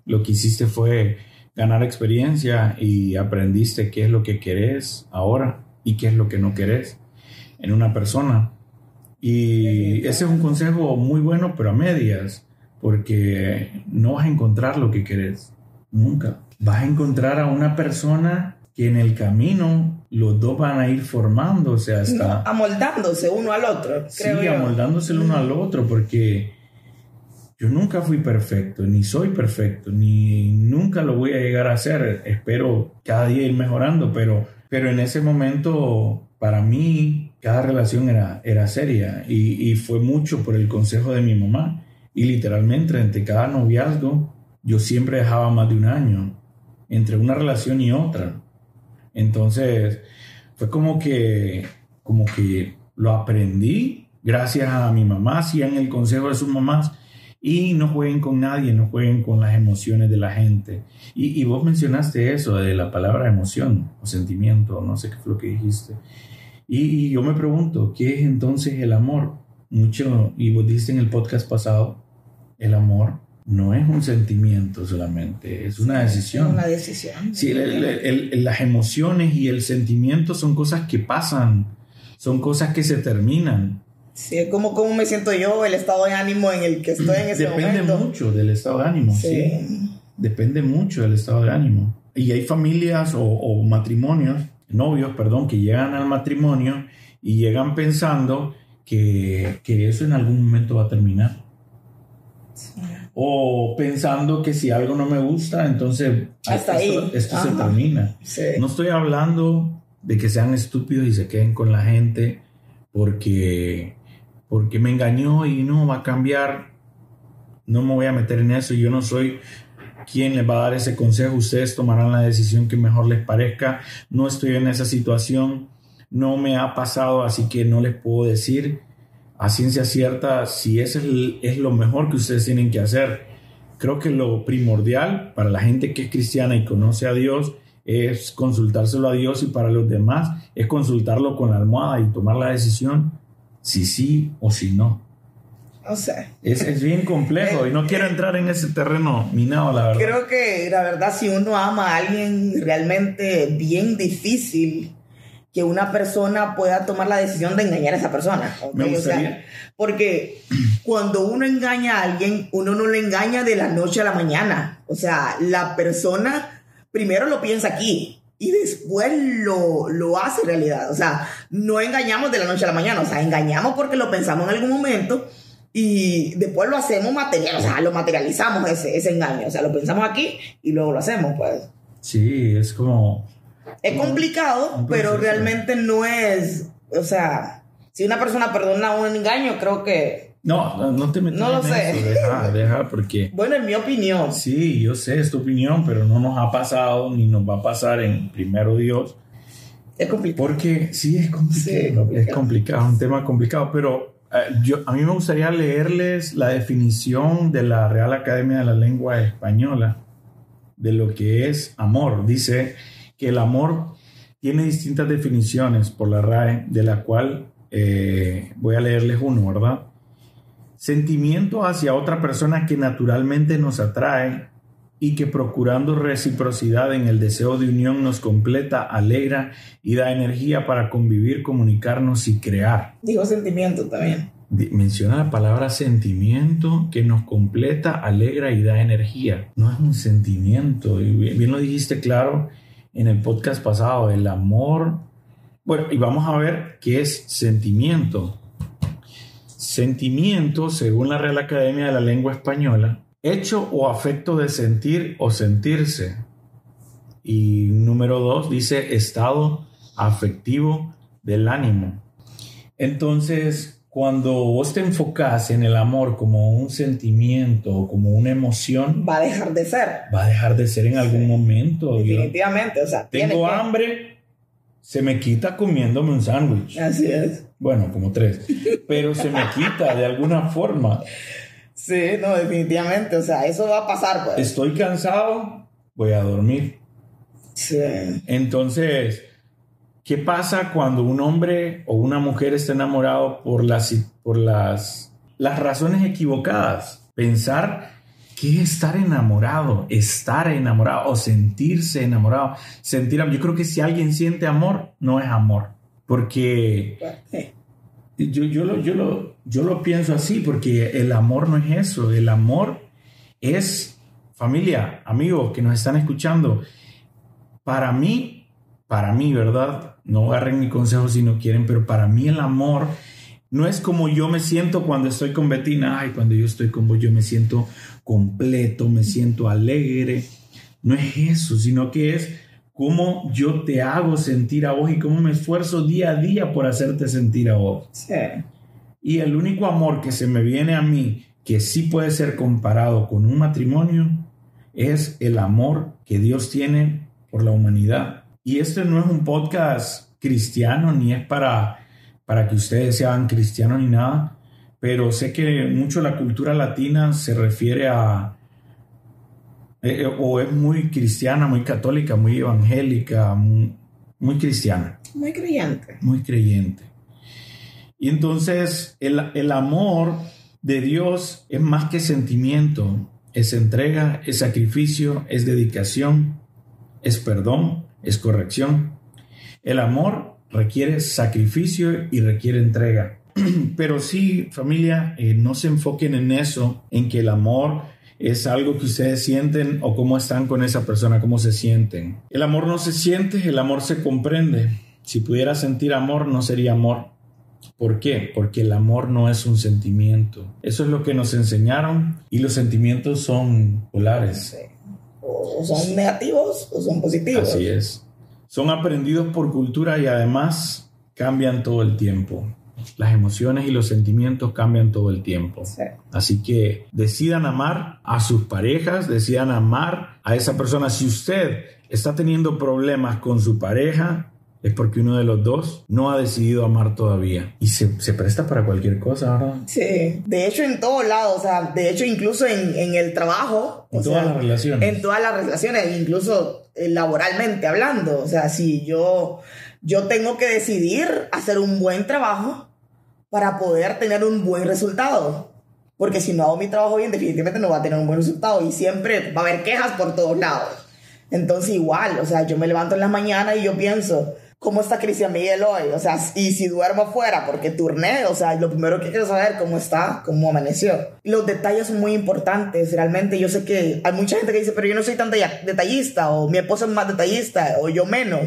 Lo que hiciste fue ganar experiencia y aprendiste qué es lo que querés ahora y qué es lo que no querés en una persona. Y ese es un consejo muy bueno, pero a medias, porque no vas a encontrar lo que querés, nunca. Vas a encontrar a una persona que en el camino los dos van a ir formándose hasta... amoldándose uno al otro. sí, amoldándose el uno al otro, porque yo nunca fui perfecto, ni soy perfecto, ni nunca lo voy a llegar a ser. Espero cada día ir mejorando, pero, pero en ese momento, para mí, cada relación era, era seria y, fue mucho por el consejo de mi mamá. Y literalmente entre cada noviazgo yo siempre dejaba más de un año entre una relación y otra. Entonces fue como que, como que lo aprendí gracias a mi mamá, en el consejo de sus mamás. Y no jueguen con nadie, no jueguen con las emociones de la gente. Y, y vos mencionaste eso de la palabra emoción o sentimiento, no sé qué fue lo que dijiste. Y, yo me pregunto, ¿qué es entonces el amor? Mucho, y vos dijiste en el podcast pasado, el amor no es un sentimiento solamente, es una decisión. Una decisión. Sí, las emociones y el sentimiento son cosas que pasan, son cosas que se terminan. Sí, como cómo me siento yo, el estado de ánimo en el que estoy en ese Depende momento. Depende mucho del estado de ánimo, sí. Depende mucho del estado de ánimo. Y hay familias o, o matrimonios novios, perdón, que llegan al matrimonio y llegan pensando que, eso en algún momento va a terminar. O pensando que si algo no me gusta, entonces Hasta esto, esto se termina. No estoy hablando de que sean estúpidos y se queden con la gente porque, porque me engañó y no va a cambiar. No me voy a meter en eso. Yo no soy quién les va a dar ese consejo. Ustedes tomarán la decisión que mejor les parezca. No estoy en esa situación, no me ha pasado, así que no les puedo decir a ciencia cierta si ese es, lo mejor que ustedes tienen que hacer. Creo que lo primordial para la gente que es cristiana y conoce a Dios es consultárselo a Dios y para los demás es consultarlo con la almohada y tomar la decisión si sí o si no. O sea, es, es bien complejo y no quiero entrar en ese terreno minado, la verdad. Creo que la verdad, si uno ama a alguien realmente bien difícil, que una persona pueda tomar la decisión de engañar a esa persona. Me gustaría. porque cuando uno engaña a alguien, uno no le engaña de la noche a la mañana. O sea, la persona primero lo piensa aquí y después lo, lo hace realidad. O sea, no engañamos de la noche a la mañana. O sea, engañamos porque lo pensamos en algún momento y después lo hacemos material, o sea, lo materializamos ese, ese engaño, o sea, lo pensamos aquí y luego lo hacemos, pues. Sí, es como... Es complicado, pero realmente no es, o sea, si una persona perdona un engaño, creo que... No, no, te metas No lo sé. Deja, deja, porque... Bueno, en mi opinión. Sí, yo sé, es tu opinión, pero no nos ha pasado ni nos va a pasar en primero Dios. Es complicado. Porque sí, es complicado. Sí, es complicado. Es complicado, un tema complicado, pero yo, a mí me gustaría leerles la definición de la Real Academia de la Lengua Española de lo que es amor. Dice que el amor tiene distintas definiciones por la RAE, de la cual eh, voy a leerles uno, ¿verdad? Sentimiento hacia otra persona que naturalmente nos atrae y que procurando reciprocidad en el deseo de unión nos completa, alegra y da energía para convivir, comunicarnos y crear. Digo sentimiento también. Menciona la palabra sentimiento que nos completa, alegra y da energía. No es un sentimiento. Y bien, lo dijiste claro en el podcast pasado, el amor. Bueno, y vamos a ver qué es sentimiento. Sentimiento, según la Real Academia de la Lengua Española, hecho o afecto de sentir o sentirse. Y número dos dice estado afectivo del ánimo. Entonces, cuando vos te enfocas en el amor como un sentimiento, como una emoción, va a dejar de ser. Va a dejar de ser en algún momento. Definitivamente, o sea, tengo hambre, se me quita comiéndome un sándwich. Así es. Bueno, como tres, pero se me quita de alguna forma. Sí, no, definitivamente. O sea, eso va a pasar, pues. Estoy cansado, voy a dormir. Sí. Entonces, ¿qué pasa cuando un hombre o una mujer está enamorado por las, por las, las razones equivocadas? Pensar que es estar enamorado, estar enamorado o sentirse enamorado. Sentir, yo creo que si alguien siente amor, no es amor. Porque yo, yo, lo, yo, lo, yo lo pienso así, porque el amor no es eso. El amor es familia, amigos que nos están escuchando. Para mí, para mí, ¿verdad? No agarren mi consejo si no quieren, pero para mí el amor no es como yo me siento cuando estoy con Betina. Ay, cuando yo estoy con vos, yo me siento completo, me siento alegre. No es eso, sino que es cómo yo te hago sentir a vos y cómo me esfuerzo día a día por hacerte sentir a vos. Sí. Y el único amor que se me viene a mí, que sí puede ser comparado con un matrimonio, es el amor que Dios tiene por la humanidad. Y este no es un podcast cristiano, ni es para, para que ustedes sean cristianos ni nada, pero sé que mucho la cultura latina se refiere a, eh, eh, o es muy cristiana, muy católica, muy evangélica, muy, cristiana. Muy creyente. Muy creyente. Y entonces el, el, amor de Dios es más que sentimiento, es entrega, es sacrificio, es dedicación, es perdón, es corrección. El amor requiere sacrificio y requiere entrega. Pero sí, familia, eh, no se enfoquen en eso, en que el amor es algo que ustedes sienten o cómo están con esa persona, cómo se sienten. El amor no se siente, el amor se comprende. Si pudiera sentir amor, no sería amor. ¿Por qué? Porque el amor no es un sentimiento. Eso es lo que nos enseñaron y los sentimientos son polares. O son negativos o son positivos. Así es. Son aprendidos por cultura y además cambian todo el tiempo las emociones y los sentimientos cambian todo el tiempo. Así que decidan amar a sus parejas, decidan amar a esa persona. Si usted está teniendo problemas con su pareja, es porque uno de los dos no ha decidido amar todavía. Y se, se presta para cualquier cosa, ¿verdad? Sí, de hecho en todos lados, o sea, de hecho incluso en, en el trabajo. En todas las relaciones. En todas las relaciones, incluso eh, laboralmente hablando. O sea, si yo, yo tengo que decidir hacer un buen trabajo para poder tener un buen resultado. Porque si no hago mi trabajo bien, definitivamente no va a tener un buen resultado y siempre va a haber quejas por todos lados. Entonces igual, o sea, yo me levanto en la mañana y yo pienso, ¿cómo está Cristian Miguel hoy? O sea, y si duermo afuera porque turné, o sea, lo primero que quiero saber cómo está, cómo amaneció. Los detalles son muy importantes, realmente yo sé que hay mucha gente que dice, pero yo no soy tan detallista, o mi esposo es más detallista, o yo menos.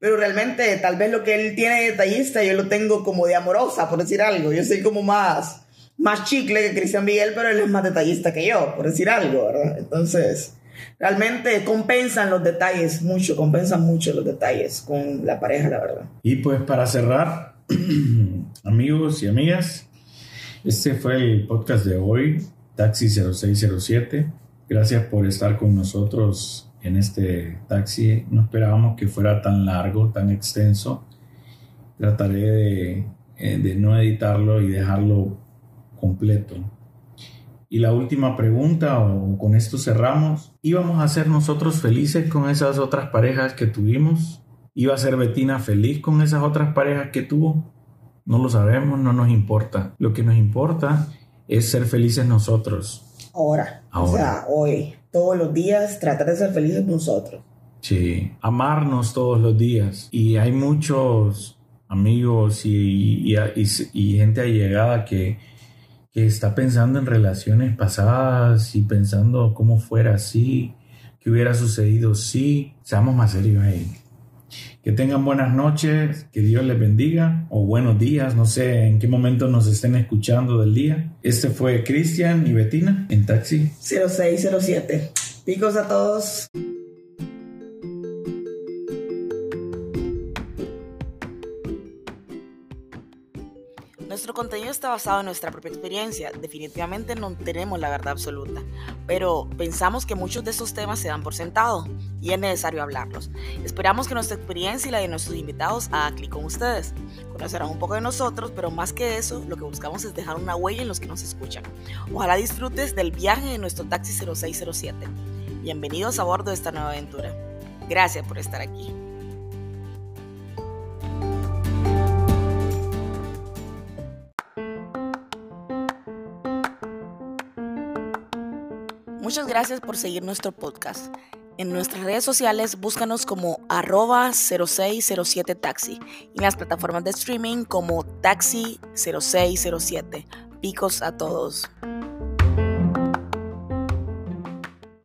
Pero realmente tal vez lo que él tiene de detallista yo lo tengo como de amorosa, por decir algo. Yo soy como más, más chicle que Cristian Miguel, pero él es más detallista que yo, por decir algo, ¿verdad? Entonces realmente compensan los detalles mucho, compensan mucho los detalles con la pareja, la verdad. Y pues para cerrar, amigos y amigas, este fue el podcast de hoy, Taxi 0607. Gracias por estar con nosotros en este taxi. No esperábamos que fuera tan largo, tan extenso. Trataré de, eh, de no editarlo y dejarlo completo. Y la última pregunta, o con esto cerramos, ¿íbamos a ser nosotros felices con esas otras parejas que tuvimos? ¿Iba a ser Betina feliz con esas otras parejas que tuvo? No lo sabemos, no nos importa. Lo que nos importa es ser felices nosotros. Ahora, Ahora. o sea, hoy, todos los días, tratar de ser felices nosotros. Sí, amarnos todos los días. Y hay muchos amigos y, y, y, y gente allegada que que está pensando en relaciones pasadas y pensando cómo fuera así, qué hubiera sucedido si, seamos más serios ahí. Que tengan buenas noches, que Dios les bendiga, o buenos días, no sé en qué momento nos estén escuchando del día. Este fue Cristian y Betina en Taxi 0607. Picos a todos. Nuestro contenido está basado en nuestra propia experiencia. Definitivamente no tenemos la verdad absoluta, pero pensamos que muchos de estos temas se dan por sentado y es necesario hablarlos. Esperamos que nuestra experiencia y la de nuestros invitados haga clic con ustedes. Conocerán un poco de nosotros, pero más que eso, lo que buscamos es dejar una huella en los que nos escuchan. Ojalá disfrutes del viaje de nuestro taxi 0607. Bienvenidos a bordo de esta nueva aventura. Gracias por estar aquí. Muchas gracias por seguir nuestro podcast. En nuestras redes sociales búscanos como arroba 0607 taxi y en las plataformas de streaming como taxi 0607. Picos a todos.